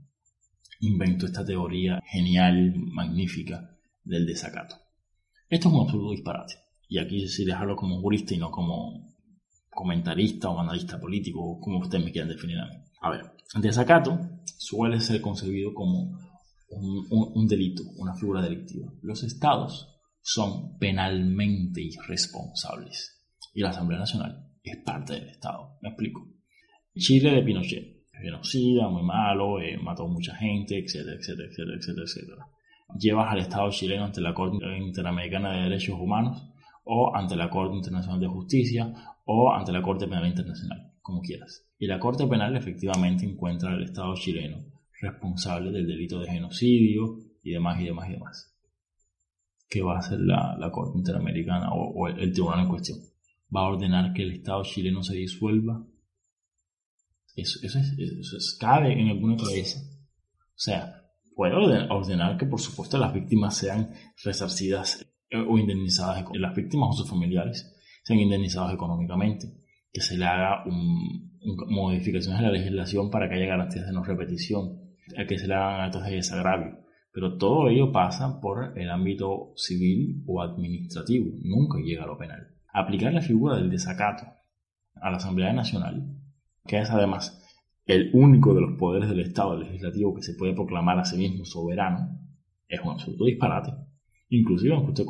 inventó esta teoría genial, magnífica del desacato. Esto es un absoluto disparate. Y aquí sí les hablo como jurista y no como comentarista o analista político, como ustedes me quieran definir a mí. A ver, el desacato suele ser concebido como un, un- un delito, una figura delictiva. Los estados son penalmente irresponsables y la Asamblea Nacional es parte del estado. ¿Me explico? Chile de Pinochet, genocida, muy malo, eh, mató mucha gente, etcétera, etcétera, etcétera, etcétera. Llevas al Estado chileno ante la Corte Interamericana de Derechos Humanos o ante la Corte Internacional de Justicia o ante la Corte Penal Internacional, como quieras. Y la Corte Penal efectivamente encuentra al Estado chileno responsable del delito de genocidio y demás y demás y demás. ¿Qué va a hacer la, Corte Interamericana o, o el, el tribunal en cuestión? ¿Va a ordenar que el Estado chileno se disuelva? Eso, eso, es, eso es- cabe en alguna cabeza. O sea, puede orden- ordenar que por supuesto las víctimas sean resarcidas eh, o indemnizadas, las víctimas o sus familiares sean indemnizados económicamente, que se le haga modificaciones a la legislación para que haya garantías de no repetición, a que se le hagan actos de desagravio. Pero todo ello pasa por el ámbito civil o administrativo, nunca llega a lo penal. Aplicar la figura del desacato a la Asamblea Nacional, que es además el único de los poderes del Estado legislativo que se puede proclamar a sí mismo soberano, es un absoluto disparate. Inclusive, aunque usted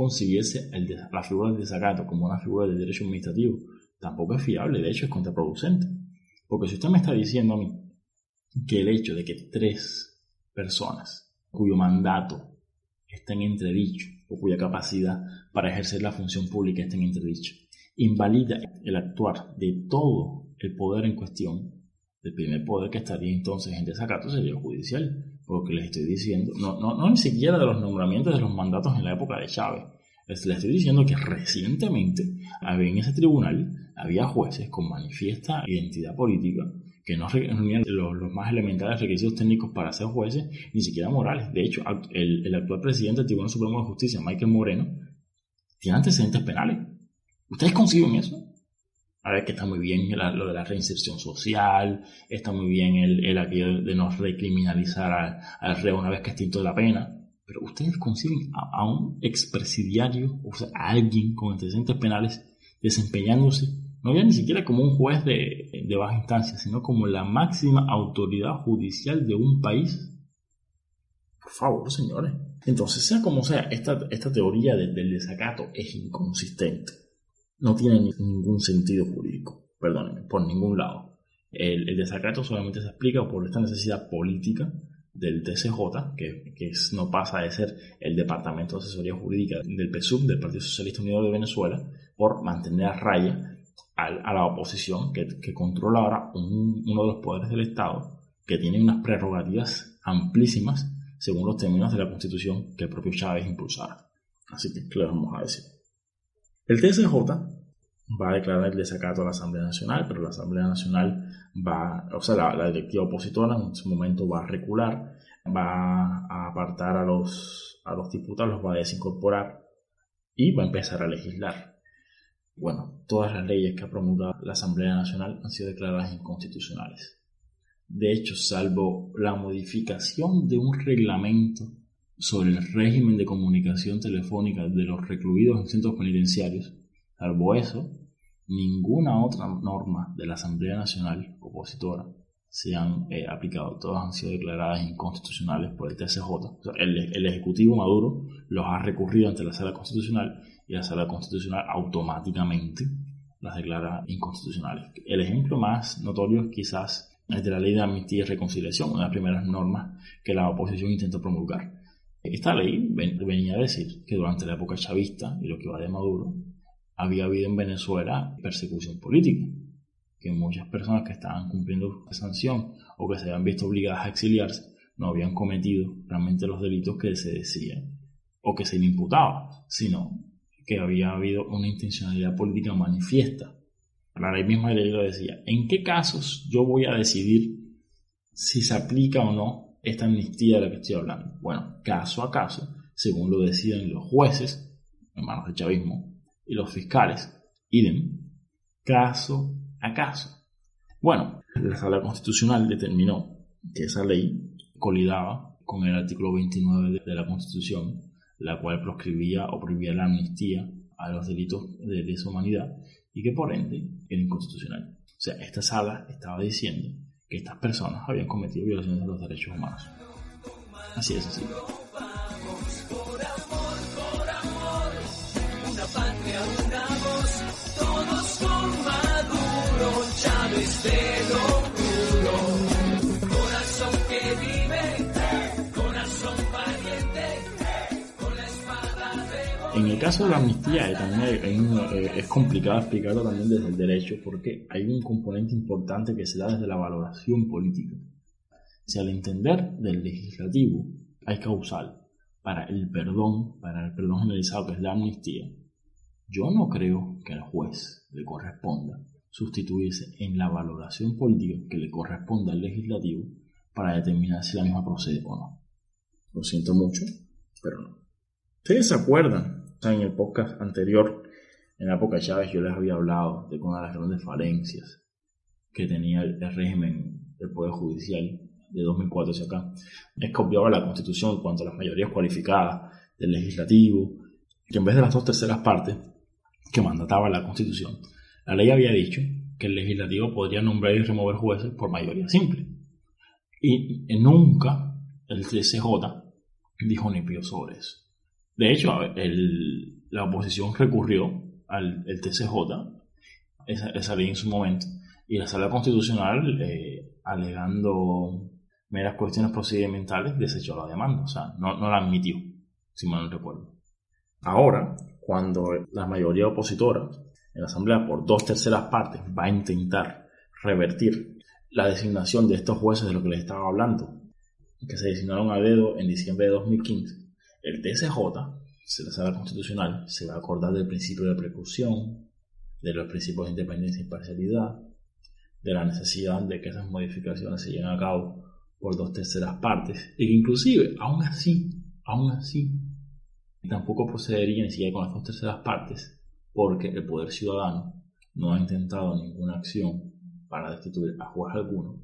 de- la figura del desacato como una figura de derecho administrativo, tampoco es fiable, de hecho es contraproducente. Porque si usted me está diciendo a mí que el hecho de que tres personas cuyo mandato está en entredicho o cuya capacidad para ejercer la función pública está en entredicho, invalida el actuar de todo el poder en cuestión, el primer poder que estaría entonces en desacato sería el judicial, porque les estoy diciendo, no, no, no ni siquiera de los nombramientos de los mandatos en la época de Chávez, les, les estoy diciendo que recientemente había en ese tribunal había jueces con manifiesta identidad política que no reunían los, más elementales requisitos técnicos para ser jueces, ni siquiera morales. De hecho, el, actual presidente del Tribunal Supremo de Justicia, Michael Moreno, tiene antecedentes penales. ¿Ustedes consiguen eso? A ver que está muy bien lo de la reinserción social, está muy bien el, el aquello de no recriminalizar al, al reo una vez que extinto de la pena. Pero ustedes conciben a, a un expresidiario, o sea, a alguien con antecedentes penales desempeñándose, no ya ni siquiera como un juez de, de baja instancia, sino como la máxima autoridad judicial de un país. Por favor, señores. Entonces, sea como sea, esta, esta teoría de- del desacato es inconsistente. No tiene ni- ningún sentido jurídico, perdónenme, por ningún lado. El, el desacato solamente se explica por esta necesidad política del TCJ, que, que no pasa de ser el Departamento de Asesoría Jurídica del PSUV, del Partido Socialista Unido de Venezuela, por mantener a raya a, la oposición que, que controla ahora un- uno de los poderes del Estado, que tiene unas prerrogativas amplísimas según los términos de la Constitución que el propio Chávez impulsara. Así que, ¿qué le vamos a decir? El TSJ va a declarar el desacato a la Asamblea Nacional, pero la Asamblea Nacional va, o sea, la, la directiva opositora en su momento va a recular, va a apartar a los, a los diputados, los va a desincorporar y va a empezar a legislar. Bueno, todas las leyes que ha promulgado la Asamblea Nacional han sido declaradas inconstitucionales. De hecho, salvo la modificación de un reglamento sobre el régimen de comunicación telefónica de los recluidos en centros penitenciarios, salvo eso, ninguna otra norma de la Asamblea Nacional opositora se han eh, aplicado. Todas han sido declaradas inconstitucionales por el TSJ. El, el Ejecutivo Maduro los ha recurrido ante la Sala Constitucional y la Sala Constitucional automáticamente las declara inconstitucionales. El ejemplo más notorio quizás es de la Ley de Amnistía y Reconciliación, una de las primeras normas que la oposición intentó promulgar. Esta ley ven- venía a decir que durante la época chavista y lo que va de Maduro, había habido en Venezuela persecución política, que muchas personas que estaban cumpliendo sanción o que se habían visto obligadas a exiliarse no habían cometido realmente los delitos que se decían o que se le imputaba, sino que había habido una intencionalidad política manifiesta. La ley misma ley lo decía. ¿En qué casos yo voy a decidir si se aplica o no esta amnistía de la que estoy hablando? Bueno, caso a caso, según lo deciden los jueces, hermanos del chavismo, y los fiscales, idem, caso a caso. Bueno, la Sala Constitucional determinó que esa ley colidaba con el artículo 29 de- de la Constitución, la cual proscribía o prohibía la amnistía a los delitos de lesa humanidad y que por ende era inconstitucional. O sea, esta sala estaba diciendo que estas personas habían cometido violaciones de los derechos humanos. Así es así. En el caso de la amnistía, eh, también hay- hay un, eh, es complicado explicarlo también desde el derecho porque hay un componente importante que se da desde la valoración política. Si al entender del legislativo hay causal para el perdón, para el perdón generalizado que es la amnistía, yo no creo que al juez le corresponda sustituirse en la valoración política que le corresponde al legislativo para determinar si la misma procede o no. Lo siento mucho, pero no. ¿Ustedes se acuerdan? En el podcast anterior, en la época de Chávez, yo les había hablado de una de las grandes falencias que tenía el, régimen del Poder Judicial de 2004 hacia acá es que obviaba la Constitución cuanto a las mayorías cualificadas del legislativo, que en vez de las dos terceras partes que mandataba la Constitución, la ley había dicho que el legislativo podría nombrar y remover jueces por mayoría simple. Y, nunca el TCJ dijo ni pío sobre eso. De hecho, la oposición recurrió al TCJ, esa, esa ley en su momento, y la sala constitucional, eh, alegando meras cuestiones procedimentales, desechó la demanda, o sea, no, no la admitió, si mal no recuerdo. Ahora, cuando la mayoría opositora en la Asamblea por dos terceras partes va a intentar revertir la designación de estos jueces de lo que les estaba hablando, que se designaron a dedo en diciembre de 2015, el TSJ, la sala constitucional, se va a acordar del principio de precaución, de los principios de independencia e imparcialidad, de la necesidad de que esas modificaciones se lleven a cabo por dos terceras partes, y que inclusive, aún así, aún así, tampoco procedería ni siquiera con las dos terceras partes, porque el poder ciudadano no ha intentado ninguna acción para destituir a juez alguno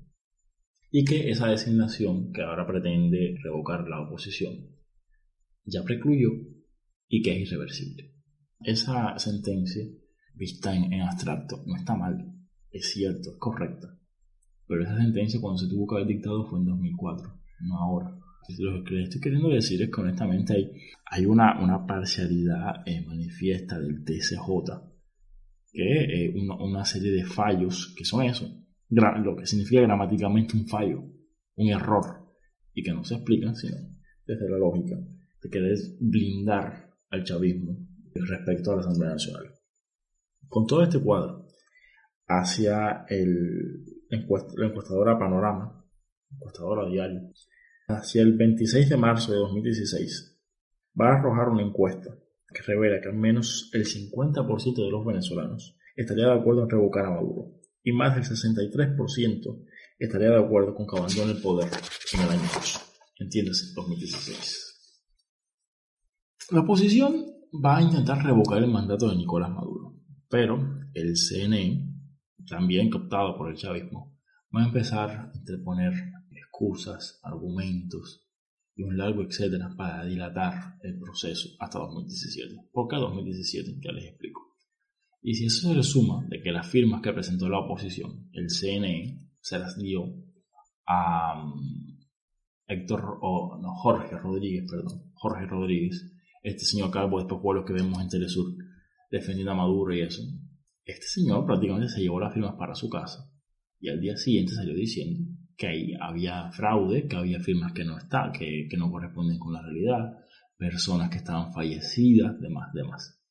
y que esa designación que ahora pretende revocar la oposición ya precluyó y que es irreversible. Esa sentencia, vista en, abstracto, no está mal, es cierto, es correcta, pero esa sentencia cuando se tuvo que haber dictado fue en 2004, no ahora. Lo que estoy queriendo decir es que honestamente hay, hay una, una parcialidad eh, manifiesta del TCJ, que eh, una, una, serie de fallos que son eso, lo que significa gramáticamente un fallo, un error, y que no se explican sino desde la lógica de querer blindar al chavismo respecto a la Asamblea Nacional. Con todo este cuadro, hacia el, la encuestadora Panorama, encuestadora diario, hacia el 26 de marzo de 2016, va a arrojar una encuesta que revela que al menos el 50% de los venezolanos estaría de acuerdo en revocar a Maduro y más del 63% estaría de acuerdo con que abandone el poder en el año 2, entiéndase, 2016. La oposición va a intentar revocar el mandato de Nicolás Maduro, pero el CNE, también cooptado por el chavismo, va a empezar a interponer excusas, argumentos y un largo etcétera para dilatar el proceso hasta 2017. ¿Por qué 2017? Ya les explico. Y si eso se le suma de que las firmas que presentó la oposición, el CNE, se las dio a um, Héctor, o no, Jorge Rodríguez, perdón, Jorge Rodríguez, este señor calvo de estos pueblos que vemos en Telesur, defendiendo a Maduro y eso. Este señor prácticamente se llevó las firmas para su casa y al día siguiente salió diciendo que ahí había fraude, que había firmas que no está, que, que no corresponden con la realidad, personas que estaban fallecidas, demás, demás.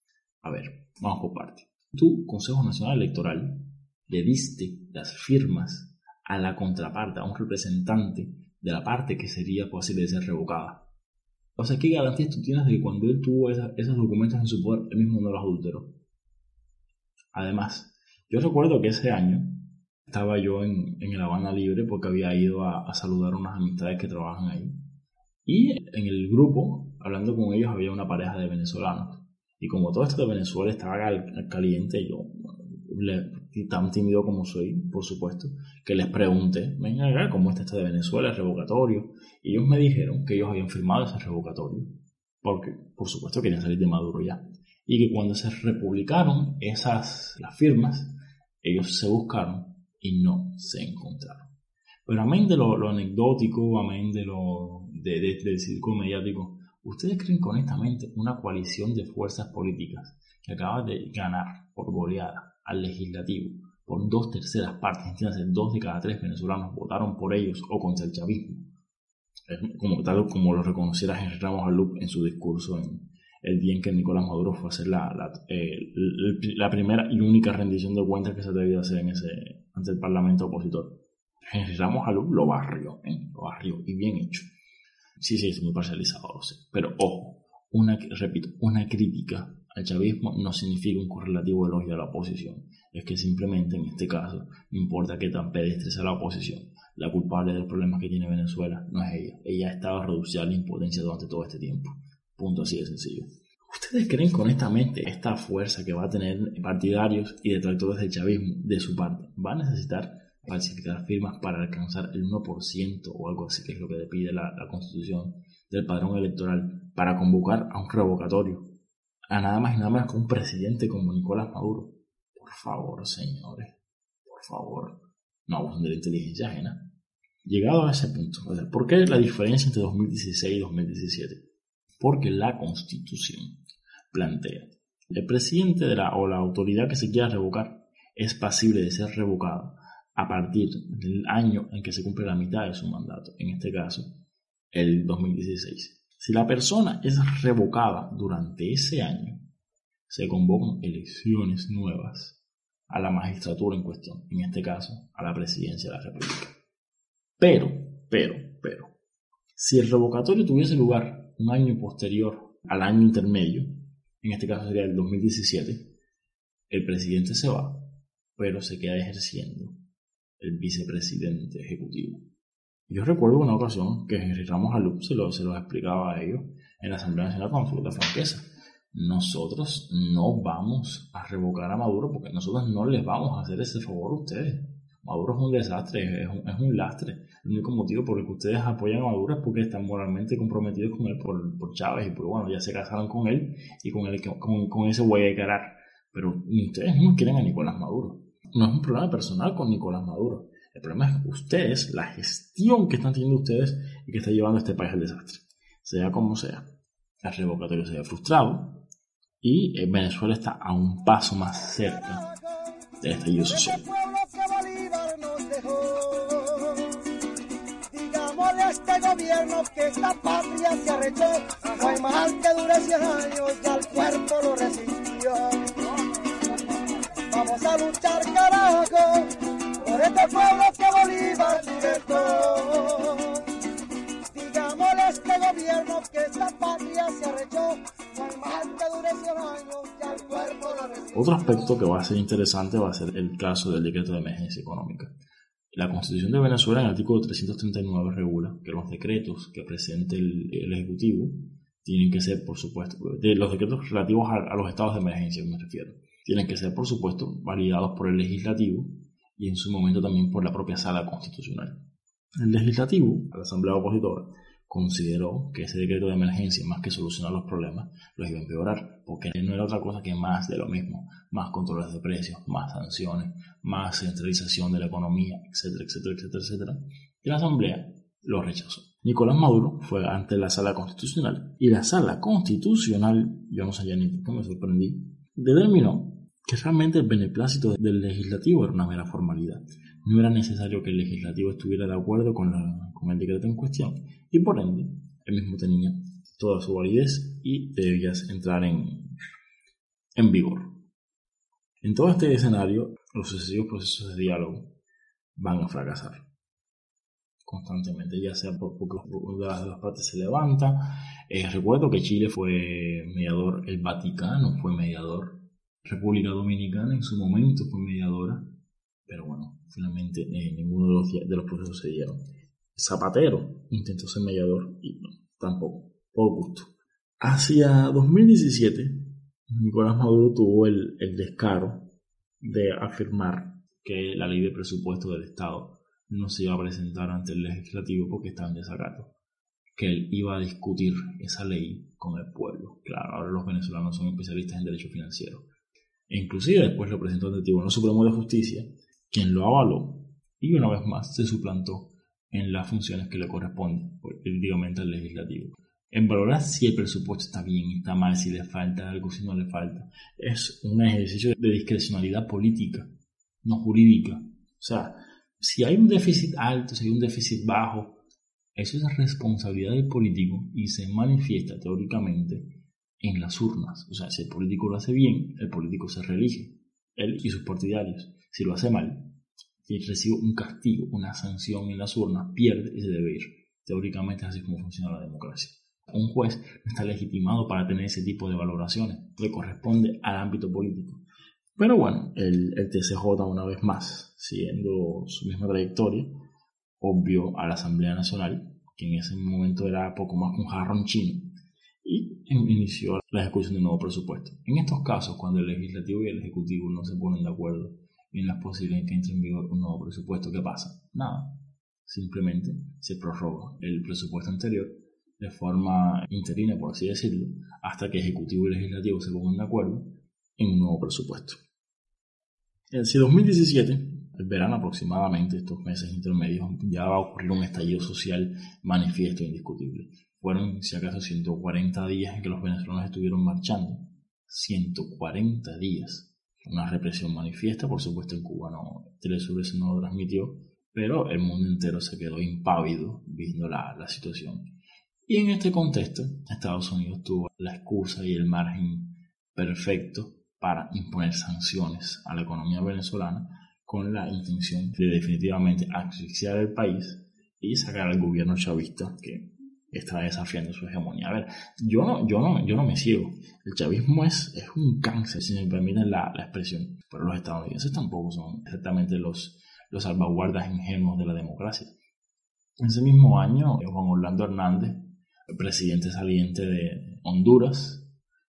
A ver, vamos por parte. Tú, Consejo Nacional Electoral, le diste las firmas a la contraparte, a un representante de la parte que sería posible de ser revocada. O sea, ¿qué garantías tú tienes de que cuando él tuvo esos documentos en su poder, él mismo no los adulteró? Además, yo recuerdo que ese año estaba yo en, en el Habana Libre porque había ido a, a, saludar a unas amistades que trabajan ahí. Y en el grupo, hablando con ellos, había una pareja de venezolanos. Y como todo esto de Venezuela estaba caliente, yo, tan tímido como soy, por supuesto, que les pregunté, venga acá, ¿cómo está esto de Venezuela, el revocatorio? Y ellos me dijeron que ellos habían firmado ese revocatorio, porque por supuesto querían salir de Maduro ya. Y que cuando se republicaron esas, las firmas, ellos se buscaron y no se encontraron. Pero amén de lo, anecdótico, amén de lo de, del círculo mediático, ¿ustedes creen que honestamente una coalición de fuerzas políticas que acaba de ganar por goleada al legislativo por dos terceras partes, entiéndase, dos de cada tres venezolanos votaron por ellos o contra el chavismo, como tal como lo reconociera Henry Ramos Alup en su discurso en, el día en que Nicolás Maduro fue a hacer la, la, eh, la, primera y única rendición de cuentas que se debió hacer en ese, ante el parlamento opositor. Henry Ramos Alup lo barrió, ¿eh? lo barrió y bien hecho. Sí, sí, es muy parcializado, lo sé. Pero ojo, una, repito, una crítica al chavismo no significa un correlativo elogio a la oposición. Es que simplemente en este caso, no importa qué tan pedestre sea la oposición, la culpable del problema que tiene Venezuela no es ella. Ella ha estado reducida a la impotencia durante todo este tiempo. Punto así de sencillo. ¿Ustedes creen que honestamente esta fuerza que va a tener partidarios y detractores del chavismo de su parte va a necesitar falsificar firmas para alcanzar el 1% o algo así, que es lo que le pide la, la constitución del padrón electoral, para convocar a un revocatorio a nada más y nada más que un presidente como Nicolás Maduro? Por favor, señores, por favor, no abusen de la inteligencia ajena. Llegado a ese punto, ¿por qué la diferencia entre 2016 y 2017? porque la Constitución plantea el presidente de la o la autoridad que se quiera revocar es pasible de ser revocado a partir del año en que se cumple la mitad de su mandato, en este caso el 2016. Si la persona es revocada durante ese año, se convocan elecciones nuevas a la magistratura en cuestión, en este caso a la presidencia de la República. Pero, pero, pero, si el revocatorio tuviese lugar un año posterior al año intermedio, en este caso sería el 2017, el presidente se va, pero se queda ejerciendo el vicepresidente ejecutivo. Yo recuerdo una ocasión que Henry Ramos Alup se lo, se lo explicaba a ellos en la Asamblea Nacional con absoluta franqueza. nosotros no vamos a revocar a Maduro porque nosotros no les vamos a hacer ese favor a ustedes. Maduro es un desastre, es un, lastre. El único motivo por el que ustedes apoyan a Maduro es porque están moralmente comprometidos con él por, por Chávez y por bueno, ya se casaron con él y con, él, con, con ese güey de carar. Pero ustedes no quieren a Nicolás Maduro. No es un problema personal con Nicolás Maduro. El problema es ustedes, la gestión que están teniendo ustedes y que está llevando a este país al desastre. Sea como sea. El revocatorio se ha frustrado y eh, Venezuela está a un paso más cerca del estallido social. A este gobierno que esta patria se arrechó. No hay mal que dure 100 años, ya el cuerpo lo resistió. Vamos a luchar, carajo, por pueblo que Bolívar libertó. Digámosle a gobierno que esta patria se arrechó. No hay mal que dure 100 años, ya el cuerpo lo resistió. Otro aspecto que va a ser interesante va a ser el caso del decreto de emergencia económica. La Constitución de Venezuela en el artículo 339 regula que los decretos que presente el, Ejecutivo tienen que ser, por supuesto, de los decretos relativos a los estados de emergencia, me refiero, tienen que ser, por supuesto, validados por el Legislativo y en su momento también por la propia Sala Constitucional. El Legislativo, la Asamblea Opositora, consideró que ese decreto de emergencia, más que solucionar los problemas, los iba a empeorar, porque no era otra cosa que más de lo mismo, más controles de precios, más sanciones, más centralización de la economía, etcétera, etcétera, etcétera, etcétera. Y la Asamblea lo rechazó. Nicolás Maduro fue ante la Sala Constitucional y la Sala Constitucional, yo no sabía ni por qué me sorprendí, determinó que realmente el beneplácito del legislativo era una mera formalidad. No era necesario que el legislativo estuviera de acuerdo con, la, con el decreto en cuestión y por ende él mismo tenía toda su validez y debía entrar en, vigor. En todo este escenario, los sucesivos procesos de diálogo van a fracasar constantemente, ya sea porque una de las partes se levanta. Eh, recuerdo que Chile fue mediador, el Vaticano fue mediador, República Dominicana en su momento fue mediadora, pero bueno, finalmente eh, ninguno de los, de los procesos se dieron. Zapatero intentó ser mediador y no, tampoco, por gusto. Hacia 2017, Nicolás Maduro tuvo el, el descaro de afirmar que la ley de presupuesto del Estado no se iba a presentar ante el legislativo porque estaba en desacato. Que él iba a discutir esa ley con el pueblo. Claro, ahora los venezolanos son especialistas en derecho financiero. Inclusive después lo presentó ante el Tribunal Supremo de Justicia, quien lo avaló y una vez más se suplantó en las funciones que le corresponden políticamente al legislativo. En valorar si el presupuesto está bien, está mal, si le falta algo, si no le falta. Es un ejercicio de discrecionalidad política, no jurídica. O sea, si hay un déficit alto, si hay un déficit bajo, eso es responsabilidad del político y se manifiesta teóricamente en las urnas. O sea, si el político lo hace bien, el político se reelige, él y sus partidarios. Si lo hace mal, recibe un castigo, una sanción en las urnas, pierde y se debe ir. Teóricamente es así como funciona la democracia. Un juez no está legitimado para tener ese tipo de valoraciones, le corresponde al ámbito político. Pero bueno, el, el TCJ una vez más, siguiendo su misma trayectoria, obvio a la Asamblea Nacional, que en ese momento era poco más que un jarrón chino, inició la ejecución de un nuevo presupuesto. En estos casos, cuando el legislativo y el ejecutivo no se ponen de acuerdo y no es posible que entre en vigor un nuevo presupuesto, ¿qué pasa? Nada. Simplemente se prorroga el presupuesto anterior de forma interina, por así decirlo, hasta que ejecutivo y legislativo se pongan de acuerdo en un nuevo presupuesto. Si 2017, el verano aproximadamente, estos meses intermedios, ya va a ocurrir un estallido social manifiesto e indiscutible. Fueron, si acaso, 140 días en que los venezolanos estuvieron marchando. 140 días. Una represión manifiesta, por supuesto en Cuba no, no lo transmitió, pero el mundo entero se quedó impávido viendo la, la situación. Y en este contexto, Estados Unidos tuvo la excusa y el margen perfecto para imponer sanciones a la economía venezolana con la intención de definitivamente asfixiar el país y sacar al gobierno chavista que está desafiando su hegemonía. A ver, yo no, yo no, yo no me ciego. El chavismo es, es un cáncer, si me permiten la, la expresión. Pero los estadounidenses tampoco son exactamente los, los salvaguardas ingenuos de la democracia. En ese mismo año, Juan Orlando Hernández, el presidente saliente de Honduras,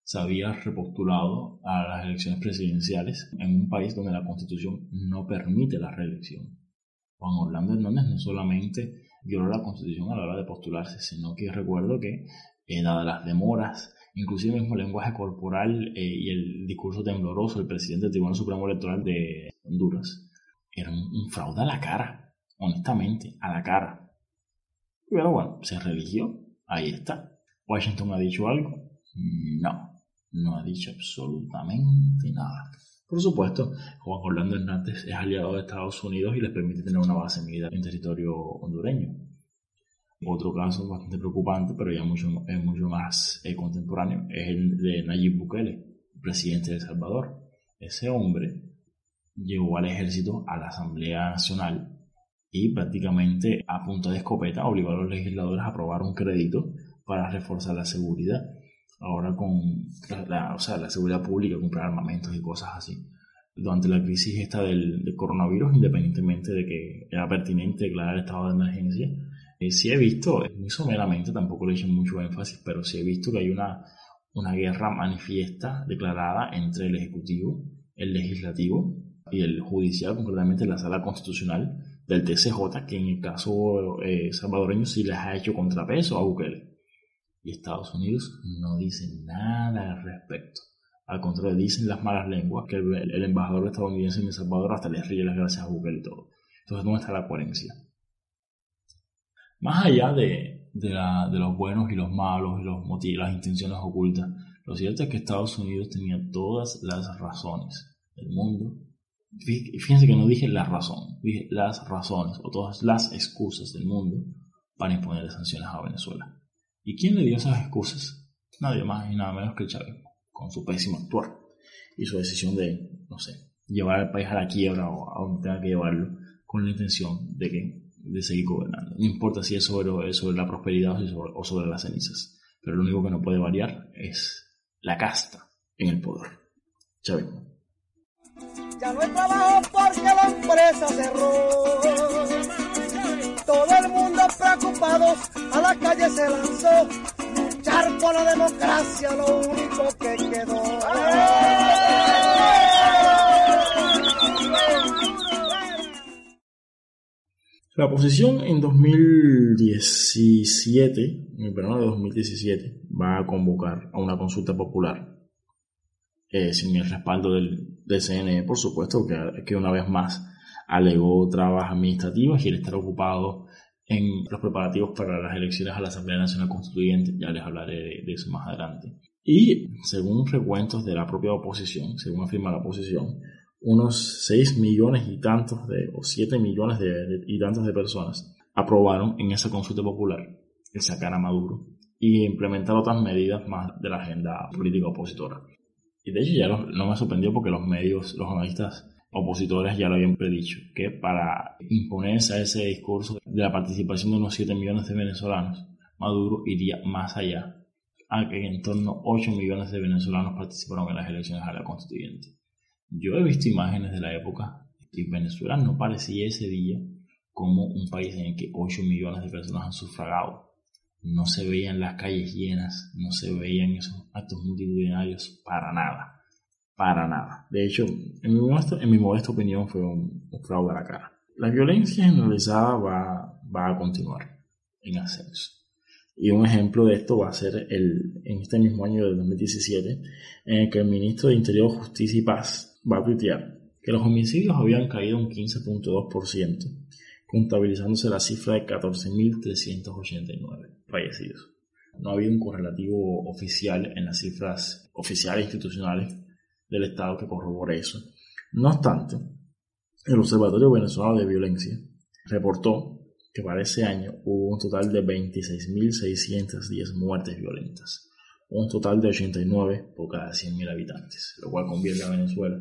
se había repostulado a las elecciones presidenciales en un país donde la constitución no permite la reelección. Juan Orlando Hernández no solamente violó la constitución a la hora de postularse, sino que recuerdo que, eh, dadas las demoras, inclusive el mismo lenguaje corporal eh, y el discurso tembloroso del presidente del Tribunal Supremo Electoral de Honduras, era un, un fraude a la cara, honestamente, a la cara. Pero bueno, se religió, ahí está. ¿Washington ha dicho algo? No, no ha dicho absolutamente nada. Por supuesto, Juan Orlando Hernández es aliado de Estados Unidos y les permite tener una base militar en territorio hondureño. Otro caso bastante preocupante, pero ya mucho, es mucho más eh, contemporáneo, es el de Nayib Bukele, presidente de El Salvador. Ese hombre llegó al ejército a la Asamblea Nacional y prácticamente a punta de escopeta obligó a los legisladores a aprobar un crédito para reforzar la seguridad. Ahora con la, o sea, la seguridad pública, comprar armamentos y cosas así. Durante la crisis esta del, del coronavirus, independientemente de que era pertinente declarar estado de emergencia, eh, sí he visto, muy someramente, tampoco le he hecho mucho énfasis, pero sí he visto que hay una, una guerra manifiesta declarada entre el Ejecutivo, el Legislativo y el Judicial, concretamente la Sala Constitucional del TCJ, que en el caso eh, salvadoreño sí les ha hecho contrapeso a Bukele. Y Estados Unidos no dice nada al respecto. Al contrario, dicen las malas lenguas que el, embajador estadounidense en El Salvador hasta le ríe las gracias a Bukele y todo. Entonces, ¿dónde está la coherencia? Más allá de, de los buenos y los malos y los motivos, las intenciones ocultas, lo cierto es que Estados Unidos tenía todas las razones del mundo. Fíjense que no dije la razón, dije las razones o todas las excusas del mundo para imponer sanciones a Venezuela. ¿Y quién le dio esas excusas? Nadie más y nada menos que Chávez, con su pésimo actuar y su decisión de, no sé, llevar al país a la quiebra o a donde tenga que llevarlo, con la intención de que de seguir gobernando. No importa si es sobre, sobre la prosperidad o sobre, sobre las cenizas, pero lo único que no puede variar es la casta en el poder. Chavismo. Ya no porque. Todo el mundo preocupado a la calle se lanzó. Luchar por la democracia, lo único que quedó. La oposición en 2017, en el verano de 2017, va a convocar a una consulta popular eh, sin el respaldo del, del, CNE, por supuesto, que, que una vez más alegó trabas administrativas y el estar ocupado en los preparativos para las elecciones a la Asamblea Nacional Constituyente, ya les hablaré de, de eso más adelante. Y según recuentos de la propia oposición, según afirma la oposición, unos 6 millones y tantos de, o 7 millones de, de, y tantos de personas aprobaron en esa consulta popular el sacar a Maduro y implementar otras medidas más de la agenda política opositora. Y de hecho ya no, no me sorprendió porque los medios, los analistas opositores ya lo habían predicho, que para imponerse a ese discurso de la participación de unos 7 millones de venezolanos, Maduro iría más allá, a que en torno a 8 millones de venezolanos participaron en las elecciones a la constituyente. Yo he visto imágenes de la época y Venezuela no parecía ese día como un país en el que 8 millones de personas han sufragado. No se veían las calles llenas, no se veían esos actos multitudinarios para nada. Para nada. De hecho, en mi modesta, opinión fue un, fraude a la cara. La violencia generalizada va, a continuar en ascenso. Y un ejemplo de esto va a ser el, en este mismo año de 2017, en el que el ministro de Interior, Justicia y Paz, va a tuitear que los homicidios habían caído un 15.2%, contabilizándose la cifra de 14.389 fallecidos. No ha habido un correlativo oficial en las cifras oficiales institucionales del Estado que corrobore eso. No obstante, el Observatorio Venezolano de Violencia reportó que para ese año hubo un total de 26.610 muertes violentas, un total de 89 por cada 100.000 habitantes, lo cual convierte a Venezuela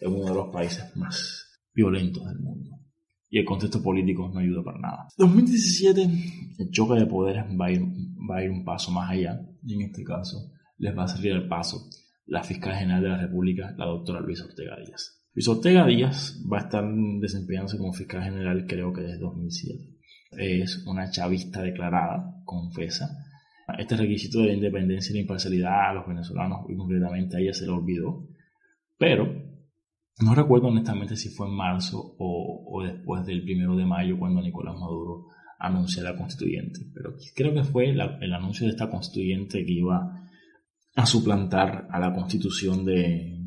en uno de los países más violentos del mundo. Y el contexto político no ayuda para nada. 2017, el choque de poderes va a ir, va a ir un paso más allá, y en este caso les va a salir el paso la fiscal general de la República, la doctora Luisa Ortega Díaz. Luis Ortega Díaz va a estar desempeñándose como fiscal general creo que desde 2007. Es una chavista declarada, confesa, Este requisito de independencia y la imparcialidad a los venezolanos y concretamente a ella se le olvidó. Pero no recuerdo honestamente si fue en marzo o, o después del primero de mayo cuando Nicolás Maduro anunció la constituyente. Pero creo que fue el anuncio de esta constituyente que iba a suplantar a la constitución de,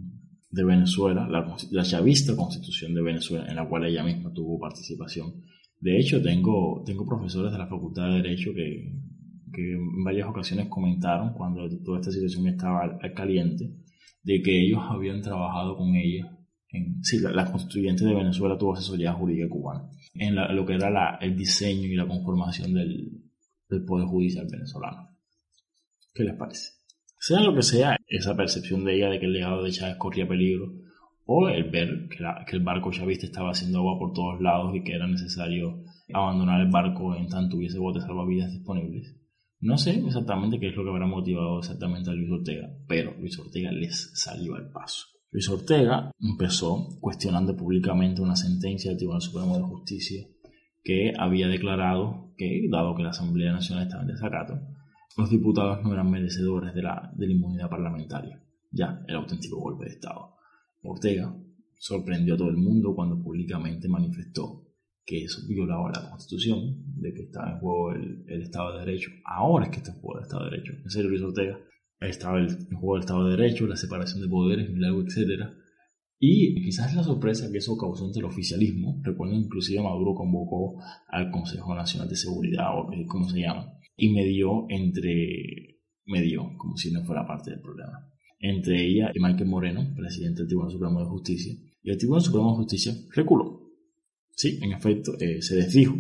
de Venezuela, la, la chavista constitución de Venezuela, en la cual ella misma tuvo participación. De hecho, tengo, tengo profesores de la Facultad de Derecho que, en varias ocasiones comentaron cuando toda esta situación estaba al, caliente, de que ellos habían trabajado con ella. Sí, la, la constituyente de Venezuela tuvo asesoría jurídica cubana en lo que era la, el diseño y la conformación del, del Poder Judicial venezolano. ¿Qué les parece? Sea lo que sea, esa percepción de ella de que el legado de Chávez corría peligro, o el ver que, el barco chavista estaba haciendo agua por todos lados y que era necesario abandonar el barco en tanto hubiese botes salvavidas disponibles. No sé exactamente qué es lo que habrá motivado exactamente a Luis Ortega, pero Luis Ortega les salió al paso. Luis Ortega empezó cuestionando públicamente una sentencia del Tribunal Supremo de Justicia que había declarado que, dado que la Asamblea Nacional estaba en desacato, los diputados no eran merecedores de la, de la inmunidad parlamentaria. Ya, el auténtico golpe de Estado. Ortega sorprendió a todo el mundo cuando públicamente manifestó que eso violaba la Constitución, de que estaba en juego el, el, Estado de Derecho. Ahora es que está en juego el Estado de Derecho. En serio, Luis Ortega, estaba en juego el Estado de Derecho, la separación de poderes, milagro, etc. Y quizás la sorpresa que eso causó entre el oficialismo, recuerdo inclusive Maduro convocó al Consejo Nacional de Seguridad, o como se llama, y medió entre, medió, como si no fuera parte del problema, entre ella y Michael Moreno, presidente del Tribunal Supremo de Justicia. Y el Tribunal Supremo de Justicia reculó. Sí, en efecto, eh, se desdijo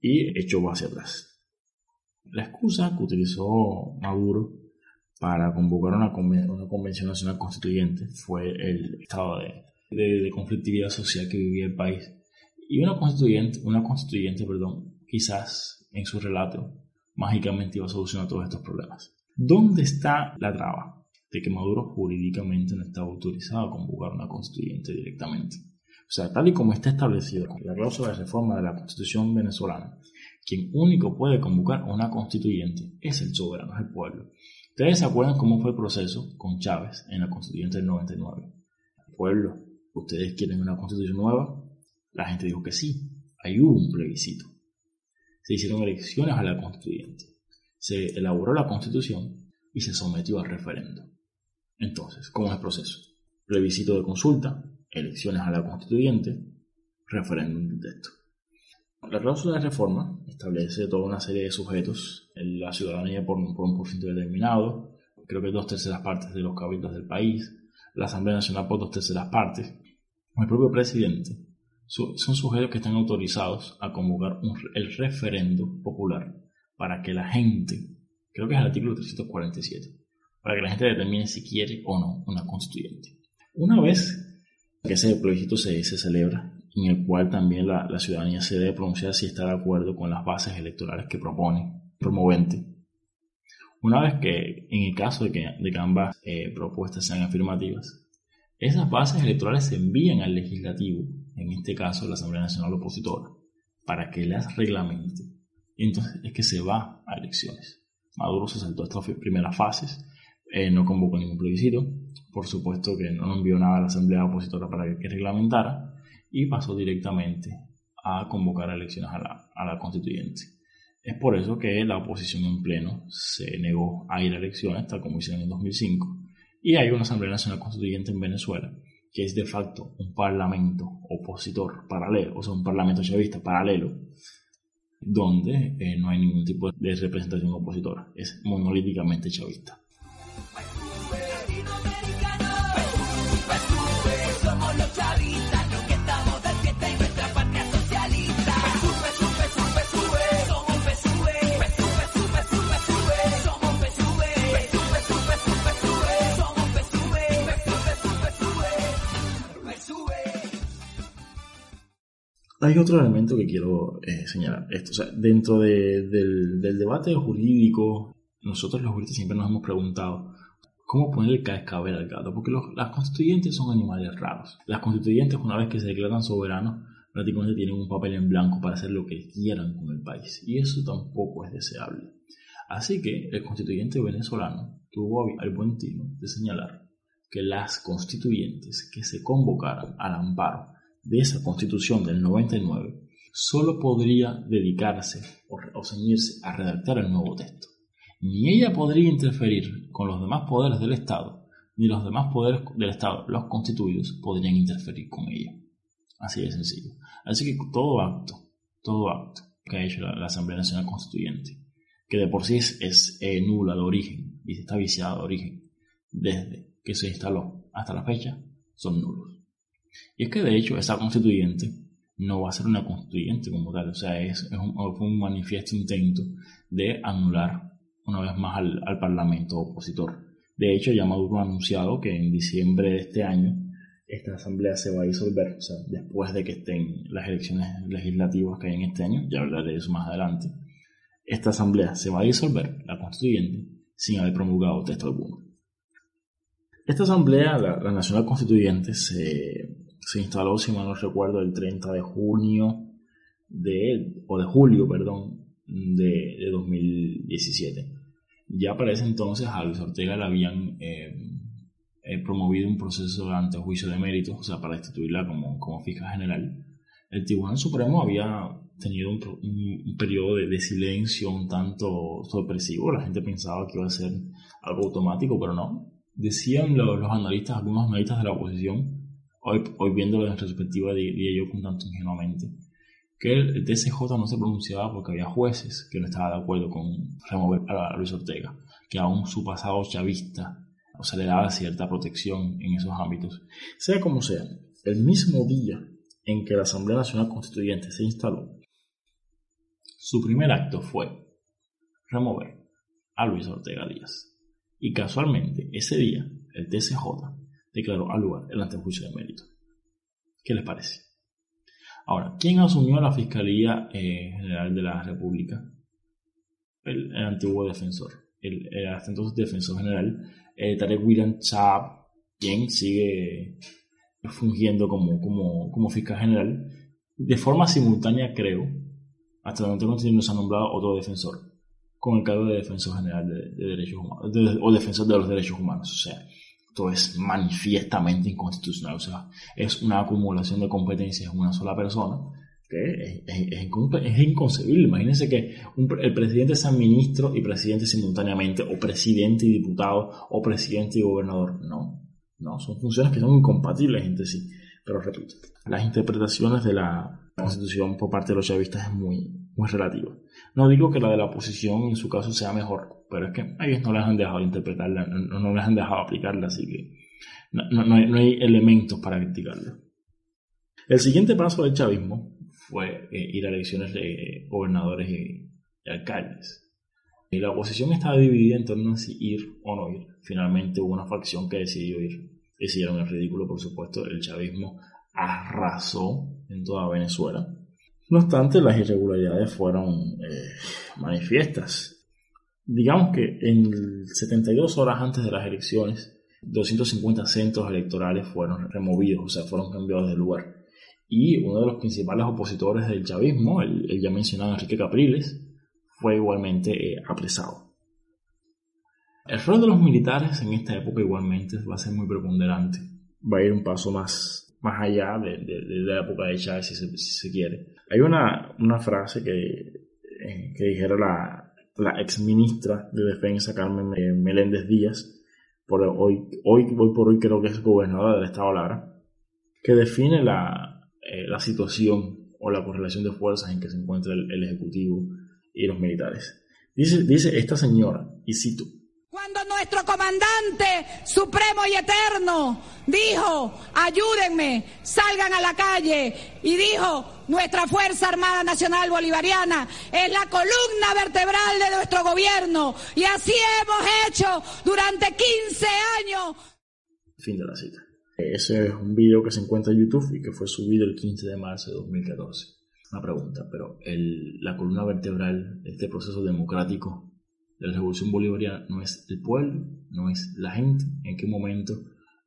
y echó hacia atrás. La excusa que utilizó Maduro para convocar una, conven una convención nacional constituyente fue el estado de, de, de, conflictividad social que vivía el país. Y una constituyente, una constituyente, perdón, quizás en su relato mágicamente iba a solucionar todos estos problemas. ¿Dónde está la traba? De que Maduro jurídicamente no estaba autorizado a convocar una constituyente directamente. O sea, tal y como está establecido con la cláusula de reforma de la Constitución venezolana, quien único puede convocar una constituyente es el soberano, es el pueblo. Ustedes se acuerdan cómo fue el proceso con Chávez en la constituyente del 99. El pueblo, ¿ustedes quieren una constitución nueva? La gente dijo que sí. Ahí hubo un plebiscito. Se hicieron elecciones a la constituyente. Se elaboró la constitución y se sometió al referendo. Entonces, ¿cómo es el proceso? Plebiscito de consulta, elecciones a la constituyente, referéndum del texto. La cláusula de reforma establece toda una serie de sujetos la ciudadanía por un, por un porcentaje determinado, creo que dos terceras partes de los cabildos del país, la Asamblea Nacional por dos terceras partes, el propio presidente, son sujetos que están autorizados a convocar un, el referendo popular para que la gente, creo que es el artículo 347, para que la gente determine si quiere o no una constituyente. Una vez que ese plebiscito se, se celebra, en el cual también la, la, ciudadanía se debe pronunciar si está de acuerdo con las bases electorales que propone promovente. Una vez que, en el caso de que, de que ambas eh, propuestas sean afirmativas, esas bases electorales se envían al legislativo, en este caso la Asamblea Nacional Opositora, para que las reglamente. Entonces es que se va a elecciones. Maduro se saltó estas primeras fases, eh, no convocó ningún plebiscito, por supuesto que no envió nada a la Asamblea Opositora para que, reglamentara y pasó directamente a convocar elecciones a la, a la constituyente. Es por eso que la oposición en pleno se negó a ir a elecciones, tal como hicieron en 2005, y hay una Asamblea Nacional Constituyente en Venezuela, que es de facto un parlamento opositor paralelo, o sea, un parlamento chavista paralelo, donde eh, no hay ningún tipo de representación opositora, es monolíticamente chavista. Hay otro elemento que quiero eh, señalar. Esto, dentro de, del, del, debate jurídico, nosotros los juristas siempre nos hemos preguntado cómo ponerle cascabel al gato, porque los, las constituyentes son animales raros. Las constituyentes, una vez que se declaran soberanos, prácticamente tienen un papel en blanco para hacer lo que quieran con el país, y eso tampoco es deseable. Así que el constituyente venezolano tuvo el buen tino de señalar que las constituyentes que se convocaran al amparo de esa constitución del 99 solo podría dedicarse o, ceñirse a redactar el nuevo texto. Ni ella podría interferir con los demás poderes del Estado, ni los demás poderes del Estado, los constituidos, podrían interferir con ella. Así de sencillo. Así que todo acto, todo acto que ha hecho la, la Asamblea Nacional Constituyente, que de por sí es, es eh, nula de origen y está viciada de origen, desde que se instaló hasta la fecha, son nulos. Y es que de hecho esa constituyente no va a ser una constituyente como tal, o sea, es, es un, un manifiesto intento de anular una vez más al, al Parlamento opositor. De hecho, ya Maduro ha anunciado que en diciembre de este año esta asamblea se va a disolver, o sea, después de que estén las elecciones legislativas que hay en este año, ya hablaré de eso más adelante, esta asamblea se va a disolver, la constituyente, sin haber promulgado texto alguno. Esta asamblea, la Nacional Constituyente, se, se, instaló, si mal no recuerdo, el 30 de junio de, o de julio, perdón, de, de 2017. Ya para ese entonces a Luis Ortega le habían eh, eh, promovido un proceso ante juicio de méritos, o sea, para destituirla como, como fiscal general. El Tribunal Supremo había tenido un, un, periodo de, de, silencio un tanto sorpresivo. La gente pensaba que iba a ser algo automático, pero no. Decían los, los analistas, algunos analistas de la oposición, hoy, hoy viéndolo en retrospectiva, diría yo un tanto ingenuamente, que el TSJ no se pronunciaba porque había jueces que no estaban de acuerdo con remover a Luis Ortega, que aún su pasado chavista o se le daba cierta protección en esos ámbitos. Sea como sea, el mismo día en que la Asamblea Nacional Constituyente se instaló, su primer acto fue remover a Luis Ortega Díaz. Y casualmente, ese día, el TSJ declaró al lugar el antejuicio de mérito. ¿Qué les parece? Ahora, ¿quién asumió la Fiscalía eh, General de la República? El, antiguo defensor, el, el, hasta entonces defensor general, eh, Tarek William Saab, quien sigue fungiendo como, como, como fiscal general. De forma simultánea, creo, hasta donde entendido, se ha nombrado otro defensor con el cargo de defensor general de, de derechos humanos, o defensor de los derechos humanos. O sea, esto es manifiestamente inconstitucional. O sea, es una acumulación de competencias en una sola persona que es, inconcebible. Imagínense que el presidente sea ministro y presidente simultáneamente, o presidente y diputado, o presidente y gobernador. No, no, son funciones que son incompatibles entre sí. Pero repito, las interpretaciones de la Constitución por parte de los chavistas es muy, muy relativa. No digo que la de la oposición en su caso sea mejor, pero es que ellos no les han dejado interpretarla, no, no les han dejado aplicarla, así que no, no, hay, no hay elementos para criticarla. El siguiente paso del chavismo fue eh, ir a elecciones de gobernadores y, y, alcaldes. Y la oposición estaba dividida en torno a si ir o no ir. Finalmente hubo una facción que decidió ir. Hicieron el ridículo, por supuesto. El chavismo arrasó en toda Venezuela. No obstante, las irregularidades fueron eh, manifiestas. Digamos que en 72 horas antes de las elecciones, 250 centros electorales fueron removidos, o sea, fueron cambiados de lugar. Y uno de los principales opositores del chavismo, el, ya mencionado Enrique Capriles, fue igualmente eh, apresado. El rol de los militares en esta época igualmente va a ser muy preponderante. Va a ir un paso más, más allá de, la época de Chávez, si se quiere. Hay una, una frase que, eh, que dijera la, la ex ministra de Defensa, Carmen Meléndez Díaz, por hoy, hoy, hoy por hoy creo que es gobernadora del estado Lara, que define la, eh, la situación o la correlación de fuerzas en que se encuentra el, el Ejecutivo y los militares. Dice, dice esta señora, y cito, cuando nuestro comandante supremo y eterno dijo, ayúdenme, salgan a la calle, y dijo, nuestra Fuerza Armada Nacional Bolivariana es la columna vertebral de nuestro gobierno, y así hemos hecho durante 15 años. Fin de la cita. Ese es un video que se encuentra en YouTube y que fue subido el 15 de marzo de 2014. Una pregunta, pero el, la columna vertebral de este proceso democrático de la revolución bolivariana no es el pueblo, no es la gente. ¿En qué momento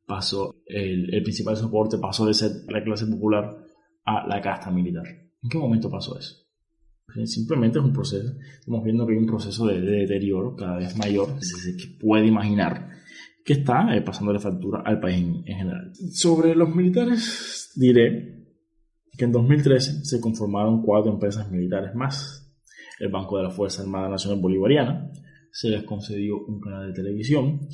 pasó el, el, principal soporte pasó de ser la clase popular a la casta militar? ¿En qué momento pasó eso? Simplemente es un proceso, estamos viendo que hay un proceso de, de deterioro cada vez mayor, se puede imaginar que está eh, pasándole factura al país en, en general. Sobre los militares diré que en 2013 se conformaron cuatro empresas militares más. El Banco de la Fuerza Armada Nacional Bolivariana, se les concedió un canal de televisión,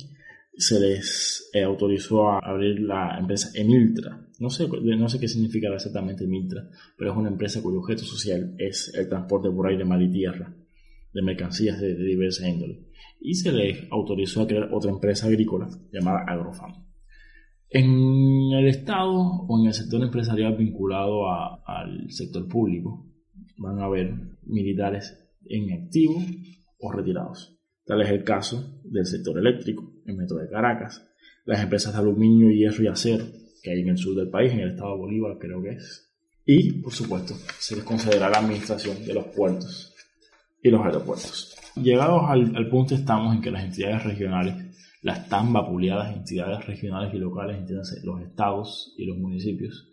se les eh, autorizó a abrir la empresa Emiltra. No sé, no sé qué significa exactamente Emiltra, pero es una empresa cuyo objeto social es el transporte por aire, mar y tierra de mercancías de, de diversa índole. Y se les autorizó a crear otra empresa agrícola llamada Agrofam. En el Estado o en el sector empresarial vinculado al sector público van a haber militares en activo o retirados. Tal es el caso del sector eléctrico, el Metro de Caracas, las empresas de aluminio, hierro y acero que hay en el sur del país, en el estado de Bolívar creo que es. Y, por supuesto, se les concederá la administración de los puertos y los aeropuertos. Llegados al, al punto estamos en que las entidades regionales, las tan vapuleadas entidades regionales y locales, entiéndase, los estados y los municipios,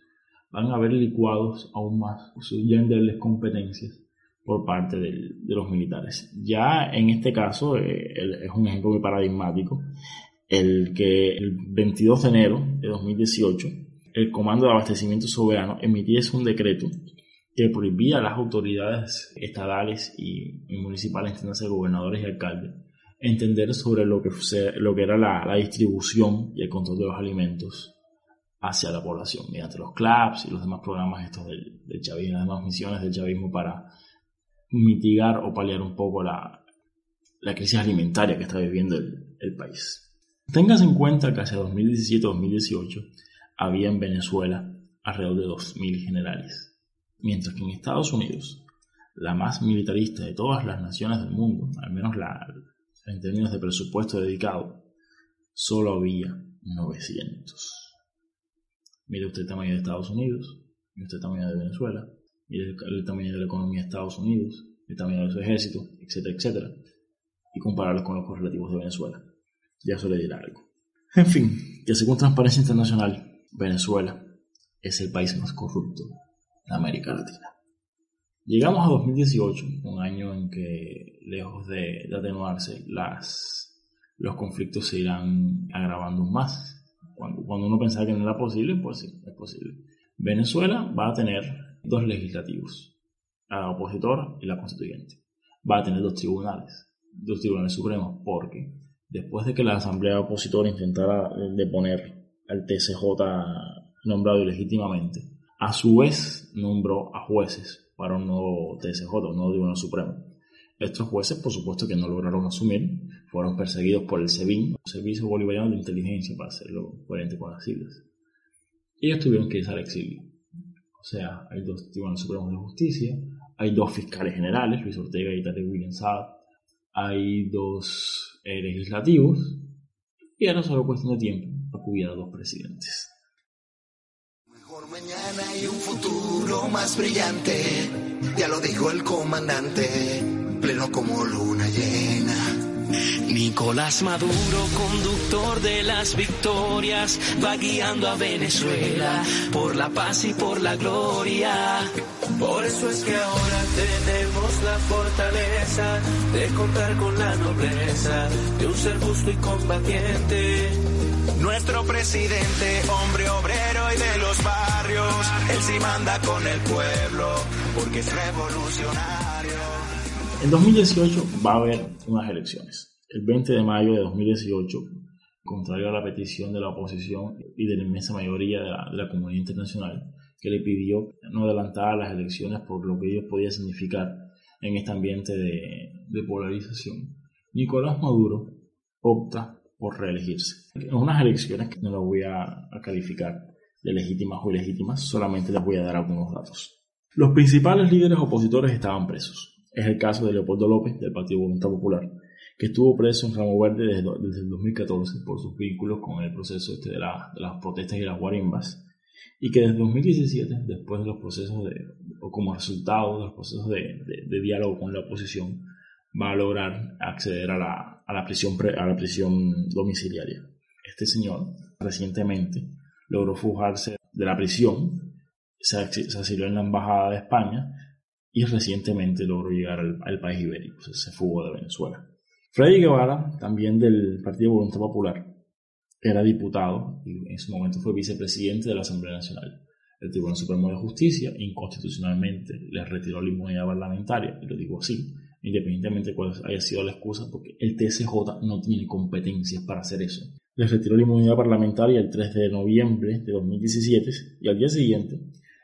van a ver licuados aún más sus ya endebles competencias por parte de los militares. Ya en este caso eh, es un ejemplo muy paradigmático el que el 22 de enero de 2018 el Comando de Abastecimiento Soberano emitiese un decreto que prohibía a las autoridades estadales y, municipales, entiéndase gobernadores y alcaldes, entender sobre lo que, lo que era la, distribución y el control de los alimentos hacia la población, mediante los CLAPS y los demás programas estos del, del chavismo, las demás misiones del chavismo para mitigar o paliar un poco la, la crisis alimentaria que está viviendo el, país. Tengas en cuenta que hacia 2017-2018 había en Venezuela alrededor de 2.000 generales, mientras que en Estados Unidos, la más militarista de todas las naciones del mundo, al menos en términos de presupuesto dedicado, solo había 900. Mire usted el tamaño de Estados Unidos, mire usted el tamaño de Venezuela, mire el, tamaño de la economía de Estados Unidos, el tamaño de su ejército, etcétera, etcétera, y compararlos con los correlativos de Venezuela. Ya eso le dirá algo. En fin, que según Transparencia Internacional, Venezuela es el país más corrupto de América Latina. Llegamos a 2018, un año en que, lejos de, atenuarse, los conflictos se irán agravando más. Cuando, uno pensaba que no era posible, pues sí, es posible. Venezuela va a tener dos legislativos, la opositora y la constituyente. Va a tener dos tribunales, dos tribunales supremos, porque después de que la asamblea opositora intentara deponer al TCJ nombrado ilegítimamente, a su vez nombró a jueces para un nuevo TSJ, un nuevo Tribunal Supremo. Estos jueces, por supuesto, que no lograron asumir, fueron perseguidos por el SEBIN, Servicio Bolivariano de Inteligencia, para hacerlo coherente con las siglas. Ellos tuvieron que irse al exilio. O sea, hay dos tribunales supremos de justicia, hay dos fiscales generales, Luis Ortega y Tate William Saab, hay dos eh, legislativos, y ahora solo cuestión de tiempo acudir a dos presidentes. Mejor mañana y un futuro más brillante, ya lo dijo el comandante, pleno como luna llena Nicolás Maduro, conductor de las victorias, va guiando a Venezuela por la paz y por la gloria. Por eso es que ahora tenemos la fortaleza de contar con la nobleza de un ser justo y combatiente. Nuestro presidente, hombre obrero y de los barrios, él sí manda con el pueblo porque es revolucionario. En 2018 va a haber unas elecciones el 20 de mayo de 2018, contrario a la petición de la oposición y de la inmensa mayoría de la, comunidad internacional, que le pidió no adelantar las elecciones por lo que ello podía significar en este ambiente de, polarización, Nicolás Maduro opta por reelegirse. En unas elecciones que no las voy a, calificar de legítimas o ilegítimas, solamente les voy a dar algunos datos. Los principales líderes opositores estaban presos. Es el caso de Leopoldo López, del Partido Voluntad Popular, que estuvo preso en Ramo Verde desde, el 2014 por sus vínculos con el proceso este de, las protestas y las guarimbas, y que desde 2017, después de los procesos de, o como resultado de los procesos de, diálogo con la oposición, va a lograr acceder a la, a la, prisión, a la prisión domiciliaria. Este señor recientemente logró fugarse de la prisión, se, se en la Embajada de España, y recientemente logró llegar al, país ibérico, se fugó de Venezuela. Freddy Guevara, también del Partido Voluntad Popular, era diputado y en su momento fue vicepresidente de la Asamblea Nacional. El Tribunal Supremo de Justicia inconstitucionalmente le retiró la inmunidad parlamentaria, y lo digo así, independientemente de cuál haya sido la excusa, porque el TSJ no tiene competencias para hacer eso. Le retiró la inmunidad parlamentaria el 3 de noviembre de 2017 y al día siguiente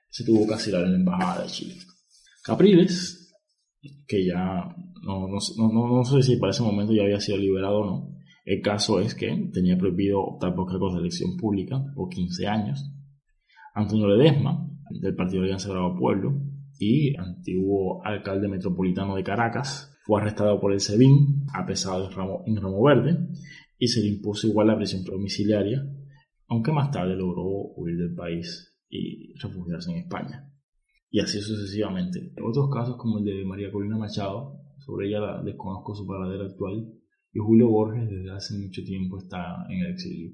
se tuvo que asilar en la Embajada de Chile. Capriles, que ya no, no, no, no sé si para ese momento ya había sido liberado o no, el caso es que tenía prohibido optar por cargos de elección pública por 15 años. Antonio Ledesma, del Partido Alianza Bravo Pueblo, y antiguo alcalde metropolitano de Caracas, fue arrestado por el SEBIN, apresado en ramo, en ramo verde, y se le impuso igual la prisión domiciliaria, aunque más tarde logró huir del país y refugiarse en España. Y así sucesivamente. Otros casos como el de María Corina Machado, sobre ella la desconozco su paradero actual, y Julio Borges desde hace mucho tiempo está en el exilio.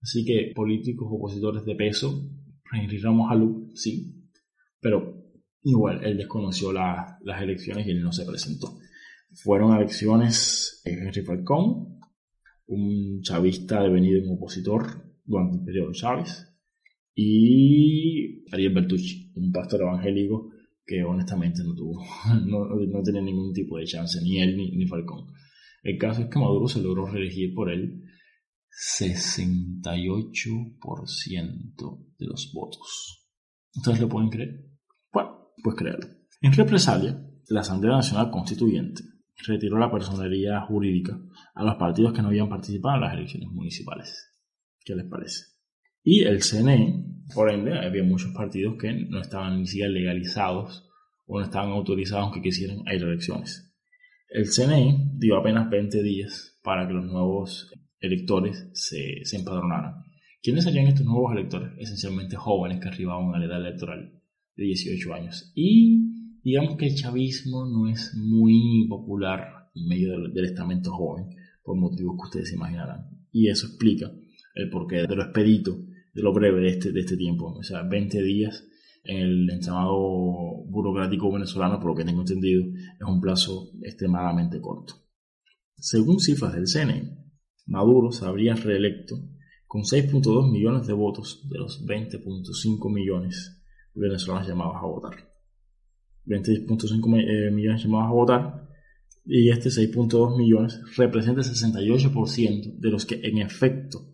Así que políticos opositores de peso, Henry Ramos Alú, sí, pero igual él desconoció la, las elecciones y él no se presentó. Fueron elecciones Henry Falcón, un chavista devenido en opositor durante el periodo de Chávez, y Ariel Bertucci, un pastor evangélico que honestamente no tuvo, no, no tenía ningún tipo de chance, ni él ni, ni Falcón. El caso es que Maduro se logró reelegir por el 68% de los votos. ¿Ustedes lo pueden creer? Bueno, pues créanlo. En represalia, la Asamblea Nacional Constituyente retiró la personería jurídica a los partidos que no habían participado en las elecciones municipales. ¿Qué les parece? Y el CNE, por ende, había muchos partidos que no estaban ni siquiera legalizados o no estaban autorizados aunque quisieran ir a elecciones. El CNE dio apenas 20 días para que los nuevos electores se, se empadronaran. ¿Quiénes serían estos nuevos electores? Esencialmente jóvenes que arribaban a la edad electoral de 18 años. Y digamos que el chavismo no es muy popular en medio del, del estamento joven, por motivos que ustedes imaginarán. Y eso explica el porqué de lo expedito, de lo breve de este, de este tiempo. O sea, 20 días en el entramado burocrático venezolano, por lo que tengo entendido, es un plazo extremadamente corto. Según cifras del CNE, Maduro se habría reelecto con 6.2 millones de votos de los 20.5 millones de venezolanos llamados a votar. 20.5 eh, millones llamados a votar y este 6.2 millones representa el 68% de los que en efecto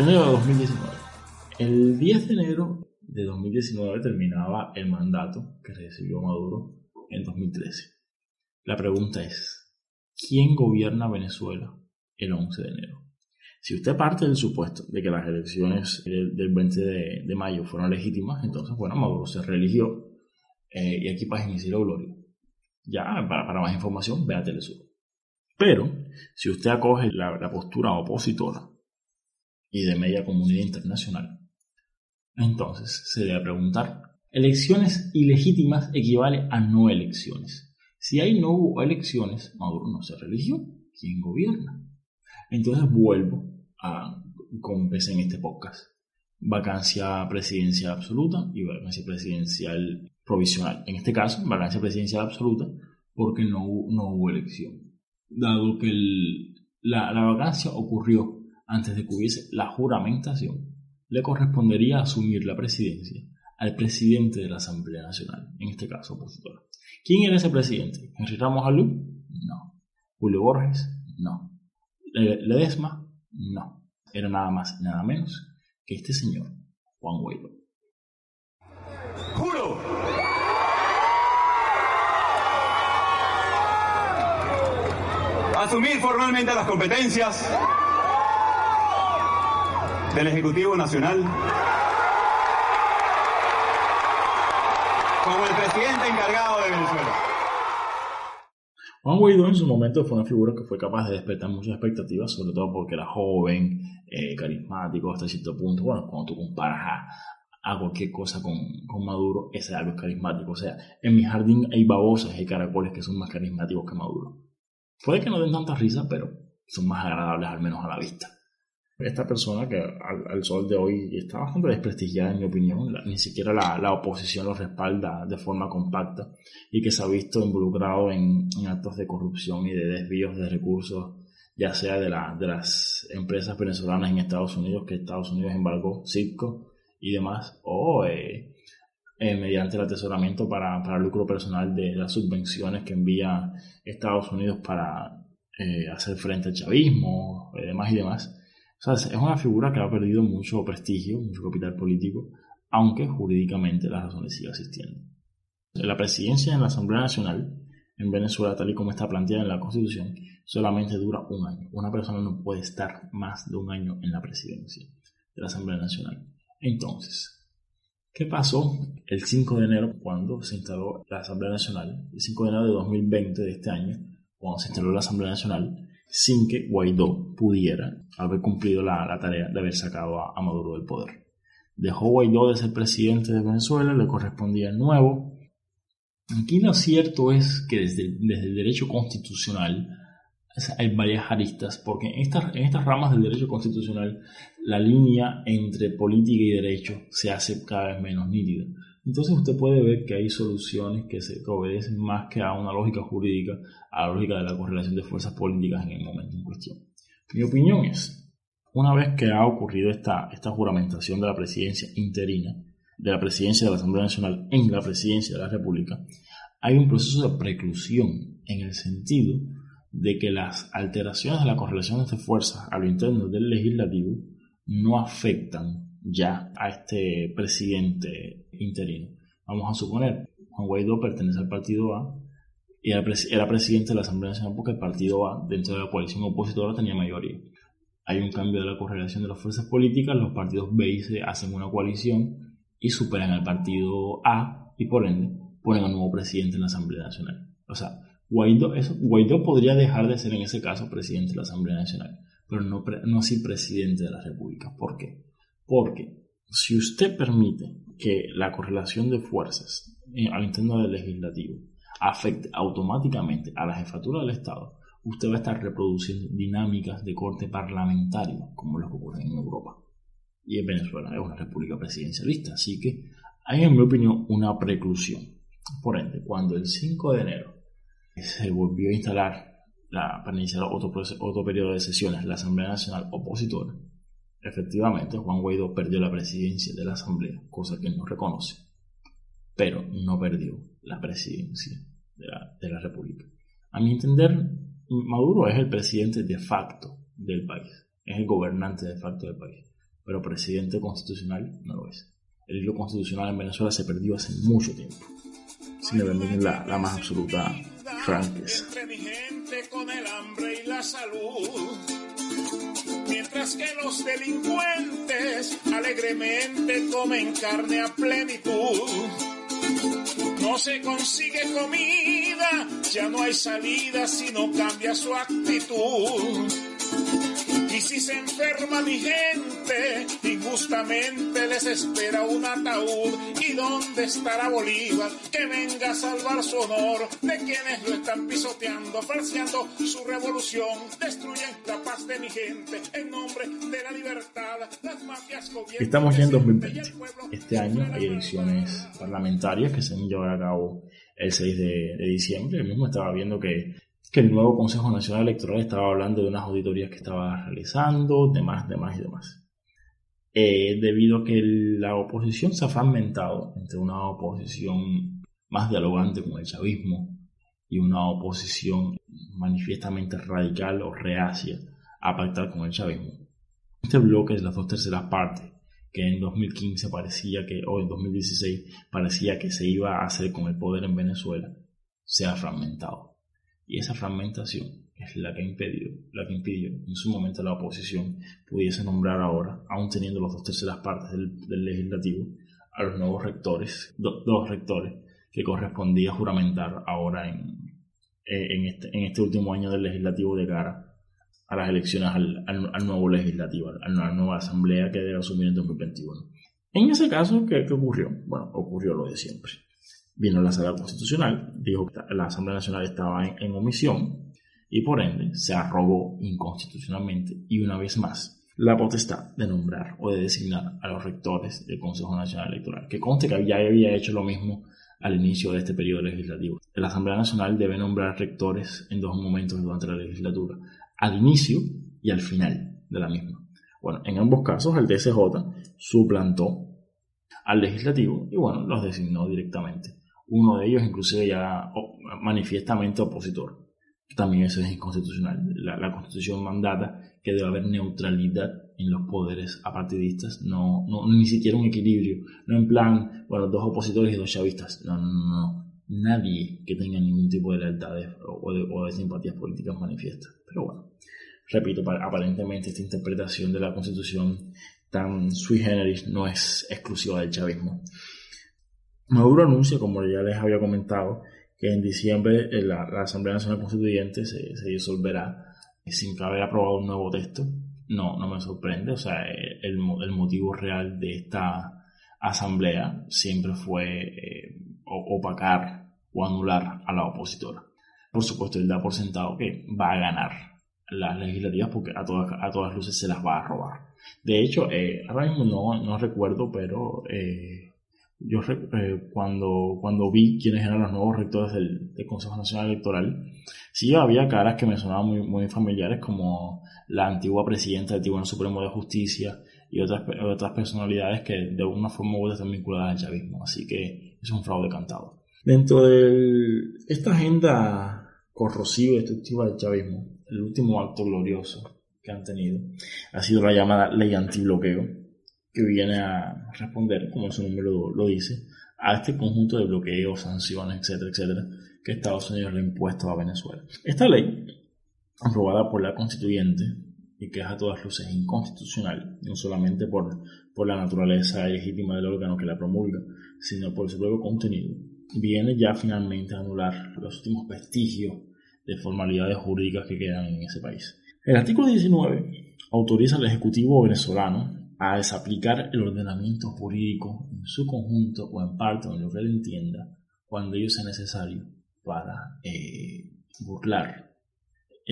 enero de 2019 el 10 de enero de 2019 terminaba el mandato que recibió Maduro en 2013 la pregunta es ¿quién gobierna Venezuela el 11 de enero? Si usted parte del supuesto de que las elecciones del 20 de, de mayo fueron legítimas, entonces, bueno, Maduro se reeligió eh, y aquí para inicio gloria. Ya, para, para, más información, vea Telesur. Pero, si usted acoge la, la postura opositora y de media comunidad internacional, entonces se debe preguntar, ¿elecciones ilegítimas equivale a no elecciones? Si ahí no hubo elecciones, Maduro no se religió. ¿Quién gobierna? Entonces vuelvo a, como empecé en este podcast. Vacancia presidencial absoluta y vacancia presidencial provisional. En este caso, vacancia presidencial absoluta porque no, no hubo elección. Dado que el, la, la vacancia ocurrió antes de que hubiese la juramentación, le correspondería asumir la presidencia al presidente de la Asamblea Nacional, en este caso opositora. ¿Quién era ese presidente? ¿Henry Ramos Alú? No. ¿Julio Borges? No. Ledesma, no. Era nada más y nada menos que este señor, Juan Guaidó. ¡Juro! Asumir formalmente las competencias del Ejecutivo Nacional como el presidente encargado de Venezuela. Juan Guaidó en su momento fue una figura que fue capaz de despertar muchas expectativas, sobre todo porque era joven, eh, carismático hasta cierto punto. Bueno, cuando tú comparas a, a cualquier cosa con, con, Maduro, ese algo es carismático. O sea, en mi jardín hay babosas y caracoles que son más carismáticos que Maduro. Puede que no den tanta risa, pero son más agradables al menos a la vista. Esta persona que al, sol de hoy está bastante desprestigiada en mi opinión, ni siquiera la, la, oposición lo respalda de forma compacta y que se ha visto involucrado en, en actos de corrupción y de desvíos de recursos, ya sea de, la, de las empresas venezolanas en Estados Unidos, que Estados Unidos embargó, Citco y demás, o eh, eh, mediante el atesoramiento para, para lucro personal de las subvenciones que envía Estados Unidos para eh, hacer frente al chavismo, y demás y demás. Es una figura que ha perdido mucho prestigio, mucho capital político, aunque jurídicamente las razones siguen existiendo. La presidencia en la Asamblea Nacional en Venezuela, tal y como está planteada en la Constitución, solamente dura un año. Una persona no puede estar más de un año en la presidencia de la Asamblea Nacional. Entonces, ¿qué pasó el 5 de enero cuando se instaló la Asamblea Nacional? El 5 de enero de 2020 de este año, cuando se instaló la Asamblea Nacional, sin que Guaidó pudiera haber cumplido la, la tarea de haber sacado a, a, Maduro del poder. Dejó Guaidó de ser presidente de Venezuela, le correspondía el nuevo. Aquí lo cierto es que desde, desde el derecho constitucional hay varias aristas, porque en estas, en estas ramas del derecho constitucional la línea entre política y derecho se hace cada vez menos nítida. Entonces usted puede ver que hay soluciones que se obedecen más que a una lógica jurídica, a la lógica de la correlación de fuerzas políticas en el momento en cuestión. Mi opinión es, una vez que ha ocurrido esta, esta juramentación de la presidencia interina, de la presidencia de la Asamblea Nacional en la presidencia de la República, hay un proceso de preclusión en el sentido de que las alteraciones de la correlación de fuerzas a lo interno del legislativo no afectan ya a este presidente interino. Vamos a suponer, Juan Guaidó pertenece al partido A y era presidente de la Asamblea Nacional porque el partido A, dentro de la coalición opositora, tenía mayoría. Hay un cambio de la correlación de las fuerzas políticas, los partidos B y C hacen una coalición y superan al partido A y por ende ponen al nuevo presidente en la Asamblea Nacional. O sea, Guaidó, Guaidó podría dejar de ser en ese caso presidente de la Asamblea Nacional, pero no, no así presidente de la República. ¿Por qué? Porque si usted permite que la correlación de fuerzas al interno del legislativo afecte automáticamente a la jefatura del Estado, usted va a estar reproduciendo dinámicas de corte parlamentario, como lo que ocurre en Europa. Y en Venezuela es una república presidencialista, así que hay, en mi opinión, una preclusión. Por ende, cuando el 5 de enero se volvió a instalar la, para iniciar otro, otro periodo de sesiones la Asamblea Nacional Opositora, efectivamente Juan Guaidó perdió la presidencia de la Asamblea, cosa que no reconoce, pero no perdió la presidencia de la, de la República. A mi entender, Maduro es el presidente de facto del país, es el gobernante de facto del país, pero presidente constitucional no lo es. El hilo constitucional en Venezuela se perdió hace mucho tiempo. Si me permiten la, la más absoluta franqueza. Entre mi gente con el hambre y la salud. Mientras que los delincuentes alegremente comen carne a plenitud. No se consigue comida, ya no hay salida si no cambia su actitud. Y si se enferma mi gente, injustamente les espera un ataúd. ¿Y dónde estará Bolívar? Que venga a salvar su honor de quienes lo están pisoteando, falseando su revolución. Destruyen la paz de mi gente en nombre de la libertad. Las mafias gobiernan. Estamos ya en 2020. Este año hay elecciones parlamentarias que se van a llevar a cabo el 6 de, de diciembre. Yo mismo estaba viendo que que el nuevo Consejo Nacional Electoral estaba hablando de unas auditorías que estaba realizando, demás, demás y demás. Eh, debido a que la oposición se ha fragmentado entre una oposición más dialogante con el chavismo y una oposición manifiestamente radical o reacia a pactar con el chavismo. Este bloque de las dos terceras partes, que en 2015 parecía que, o en 2016 parecía que se iba a hacer con el poder en Venezuela, se ha fragmentado. Y esa fragmentación es la que, impedió, la que impidió en su momento la oposición pudiese nombrar ahora, aún teniendo las dos terceras partes del, del legislativo, a los nuevos rectores, do, dos rectores que correspondía juramentar ahora en, eh, en, este, en este último año del legislativo de cara a las elecciones al, al, al nuevo legislativo, a la nueva asamblea que debe asumir en 2021. En ese caso, ¿qué, ¿qué, ocurrió? Bueno, ocurrió lo de siempre. Vino la sala constitucional, dijo que la Asamblea Nacional estaba en, omisión y por ende se arrogó inconstitucionalmente y una vez más la potestad de nombrar o de designar a los rectores del Consejo Nacional Electoral, que conste que ya había hecho lo mismo al inicio de este periodo legislativo. La Asamblea Nacional debe nombrar rectores en dos momentos durante la legislatura, al inicio y al final de la misma. Bueno, en ambos casos el DSJ suplantó al legislativo y bueno, los designó directamente. Uno de ellos inclusive ya manifiestamente opositor. También eso es inconstitucional. La, la constitución mandata que debe haber neutralidad en los poderes apartidistas, no, no, ni siquiera un equilibrio, no en plan, bueno, dos opositores y dos chavistas, no, no, no, nadie que tenga ningún tipo de lealtades o de, o de simpatías políticas manifiestas. Pero bueno, repito, aparentemente esta interpretación de la Constitución tan sui generis no es exclusiva del chavismo. Maduro anuncia, como ya les había comentado, que en diciembre la, la Asamblea Nacional Constituyente se, disolverá sin haber aprobado un nuevo texto. No, no me sorprende. O sea, el, el motivo real de esta asamblea siempre fue eh, opacar o anular a la opositora. Por supuesto, él da por sentado que va a ganar las legislativas porque a todas, a todas luces se las va a robar. De hecho, eh, ahora mismo no, no recuerdo, pero eh, yo eh, cuando, cuando vi quiénes eran los nuevos rectores del, del, Consejo Nacional Electoral, sí había caras que me sonaban muy, muy familiares, como la antigua presidenta del Tribunal Supremo de Justicia y otras, otras personalidades que de alguna forma u otra están vinculadas al chavismo. Así que es un fraude cantado. Dentro de esta agenda corrosiva y destructiva del chavismo, el último acto glorioso que han tenido ha sido la llamada ley antibloqueo, que viene a responder, como su nombre lo, lo dice, a este conjunto de bloqueos, sanciones, etcétera, etcétera, que Estados Unidos le ha impuesto a Venezuela. Esta ley, aprobada por la constituyente, y que es a todas luces inconstitucional, no solamente por, por la naturaleza legítima del órgano que la promulga, sino por su propio contenido, viene ya finalmente a anular los últimos vestigios de formalidades jurídicas que quedan en ese país. El artículo 19 autoriza al Ejecutivo venezolano a desaplicar el ordenamiento jurídico en su conjunto o en parte, en lo que él entienda, cuando ello sea necesario para eh, burlar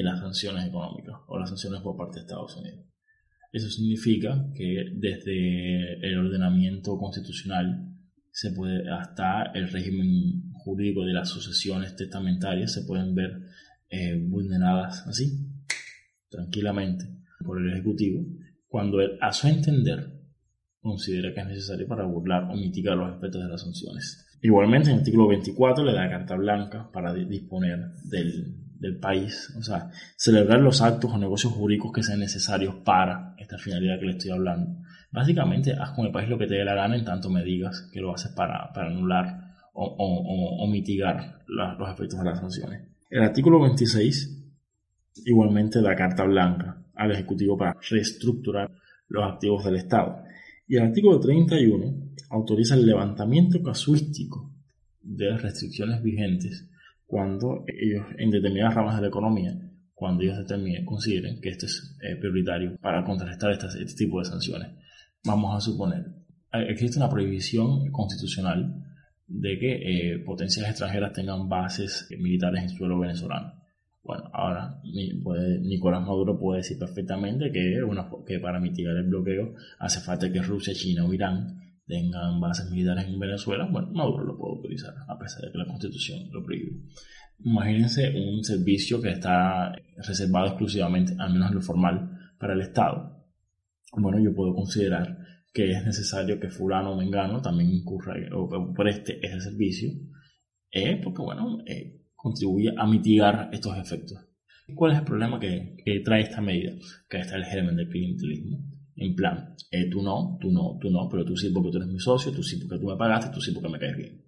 las sanciones económicas o las sanciones por parte de Estados Unidos. Eso significa que desde el ordenamiento constitucional se puede hasta el régimen jurídico de las sucesiones testamentarias se pueden ver eh, vulneradas así tranquilamente por el ejecutivo cuando él, a su entender, considera que es necesario para burlar o mitigar los efectos de las sanciones. Igualmente, en el artículo 24 le da carta blanca para disponer del, del país, o sea, celebrar los actos o negocios jurídicos que sean necesarios para esta finalidad que le estoy hablando. Básicamente, haz con el país lo que te dé la gana en tanto me digas que lo haces para, para anular o, o, o mitigar la, los efectos de las sanciones. El artículo 26 igualmente da carta blanca al Ejecutivo para reestructurar los activos del Estado. Y el artículo 31 autoriza el levantamiento casuístico de restricciones vigentes cuando ellos, en determinadas ramas de la economía, cuando ellos determinen, consideren que esto es eh, prioritario para contrarrestar este, tipo de sanciones. Vamos a suponer, existe una prohibición constitucional de que eh, potencias extranjeras tengan bases militares en suelo venezolano. Bueno, ahora Nicolás Maduro puede decir perfectamente que, una, que para mitigar el bloqueo hace falta que Rusia, China o Irán tengan bases militares en Venezuela. Bueno, Maduro lo puede utilizar, a pesar de que la Constitución lo prohíbe. Imagínense un servicio que está reservado exclusivamente, al menos en lo formal, para el Estado. Bueno, yo puedo considerar que es necesario que fulano o mengano también incurra o preste ese servicio, eh, porque bueno, eh, contribuye a mitigar estos efectos. ¿Cuál es el problema que, que trae esta medida? Que está el germen del clientelismo. En plan, eh, tú no, tú no, tú no, pero tú sí porque tú eres mi socio, tú sí porque tú me pagaste, tú sí porque me caes bien.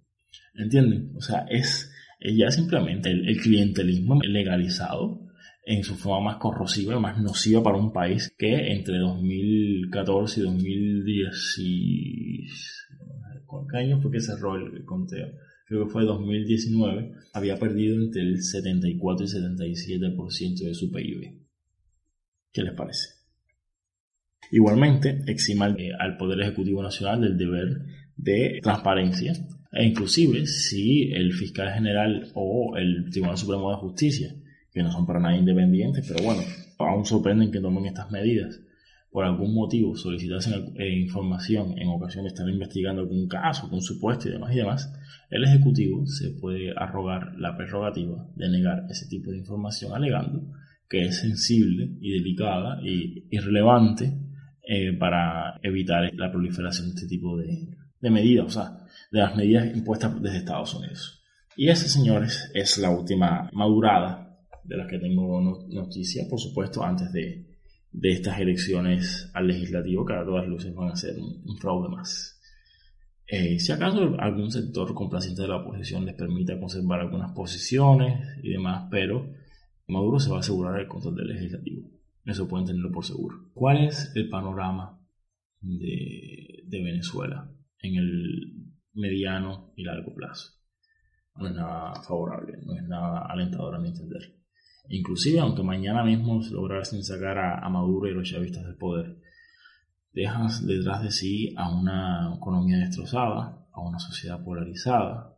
¿Entienden? O sea, es, es ya simplemente el, el clientelismo legalizado en su forma más corrosiva y más nociva para un país que entre 2014 y 2010 ¿Cuántos años fue que cerró el conteo? Creo que fue 2019, había perdido entre el 74 y 77% de su PIB. ¿Qué les parece? Igualmente, exima al, al Poder Ejecutivo Nacional del deber de transparencia e inclusive si el fiscal general o el Tribunal Supremo de Justicia, que no son para nada independientes, pero bueno, aún sorprenden que tomen estas medidas, por algún motivo solicitasen eh, información, en ocasiones están investigando algún caso, algún supuesto y demás y demás, el Ejecutivo se puede arrogar la prerrogativa de negar ese tipo de información alegando que es sensible y delicada y irrelevante eh, para evitar la proliferación de este tipo de, de medidas, o sea, de las medidas impuestas desde Estados Unidos. Y esa, señores, es la última madurada de las que tengo noticia, por supuesto, antes de, de estas elecciones al legislativo, que a todas luces van a ser un, fraude más. Eh, si acaso algún sector complaciente de la oposición les permita conservar algunas posiciones y demás, pero Maduro se va a asegurar el control del legislativo. Eso pueden tenerlo por seguro. ¿Cuál es el panorama de, de Venezuela en el mediano y largo plazo? No es nada favorable, no es nada alentador a mi entender. Inclusive, aunque mañana mismo se lograsen sacar a, Maduro y los chavistas del poder, dejas detrás de sí a una economía destrozada, a una sociedad polarizada,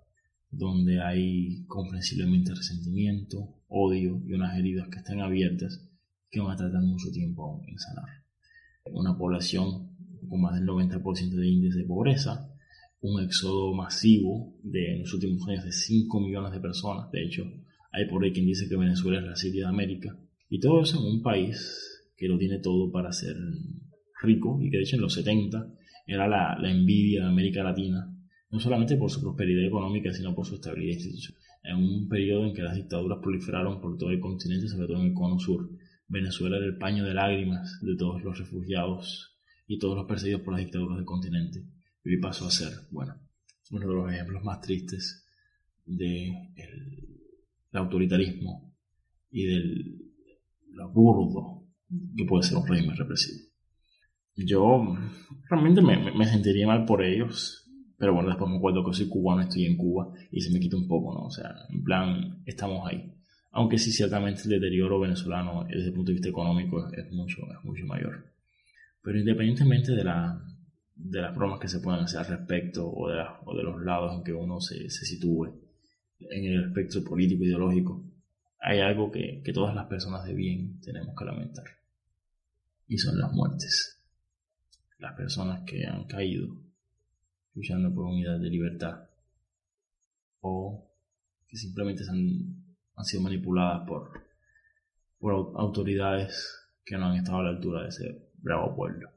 donde hay comprensiblemente resentimiento, odio y unas heridas que están abiertas que van a tardar mucho tiempo en sanar. Una población con más del 90% de índice de pobreza, un éxodo masivo de en los últimos años de 5 millones de personas, de hecho, hay por ahí quien dice que Venezuela es la Siria de América. Y todo eso en un país que lo tiene todo para ser rico y que de hecho en los 70 era la, envidia de América Latina, no solamente por su prosperidad económica, sino por su estabilidad institucional. En un periodo en que las dictaduras proliferaron por todo el continente, sobre todo en el cono sur, Venezuela era el paño de lágrimas de todos los refugiados y todos los perseguidos por las dictaduras del continente. Y pasó a ser, bueno, uno de los ejemplos más tristes de autoritarismo y del lo burdo que puede ser un régimen represivo. Yo realmente me, me, sentiría mal por ellos, pero bueno, después me acuerdo que soy cubano, estoy en Cuba y se me quita un poco, ¿no? O sea, en plan, estamos ahí. Aunque sí, ciertamente el deterioro venezolano desde el punto de vista económico es, mucho, es mucho mayor. Pero independientemente de, la, de las bromas que se puedan hacer al respecto o de, o de los lados en que uno se, se sitúe, en el espectro político ideológico, hay algo que, que todas las personas de bien tenemos que lamentar. Y son las muertes. Las personas que han caído luchando por unidad de libertad o que simplemente han, han sido manipuladas por, por autoridades que no han estado a la altura de ese bravo pueblo.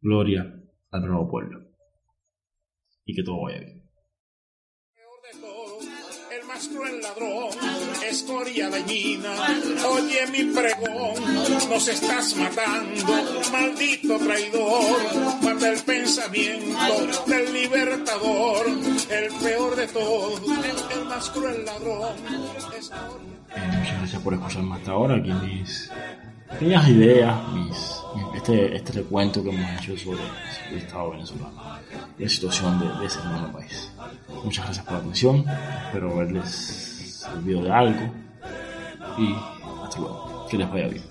Gloria al bravo pueblo. Y que todo vaya bien más cruel ladrón, escoria dañina, oye mi pregón, nos estás matando, maldito traidor, mata el pensamiento del libertador, el peor de todos, el, más cruel ladrón. Eh, muchas gracias por escucharme hasta ahora, mis pequeñas ideas, mis, este, este recuento que hemos hecho sobre el Estado venezolano, la situación de, ese nuevo país. Muchas gracias por la atención. Espero haberles servido de algo. Y hasta luego. Que les vaya bien.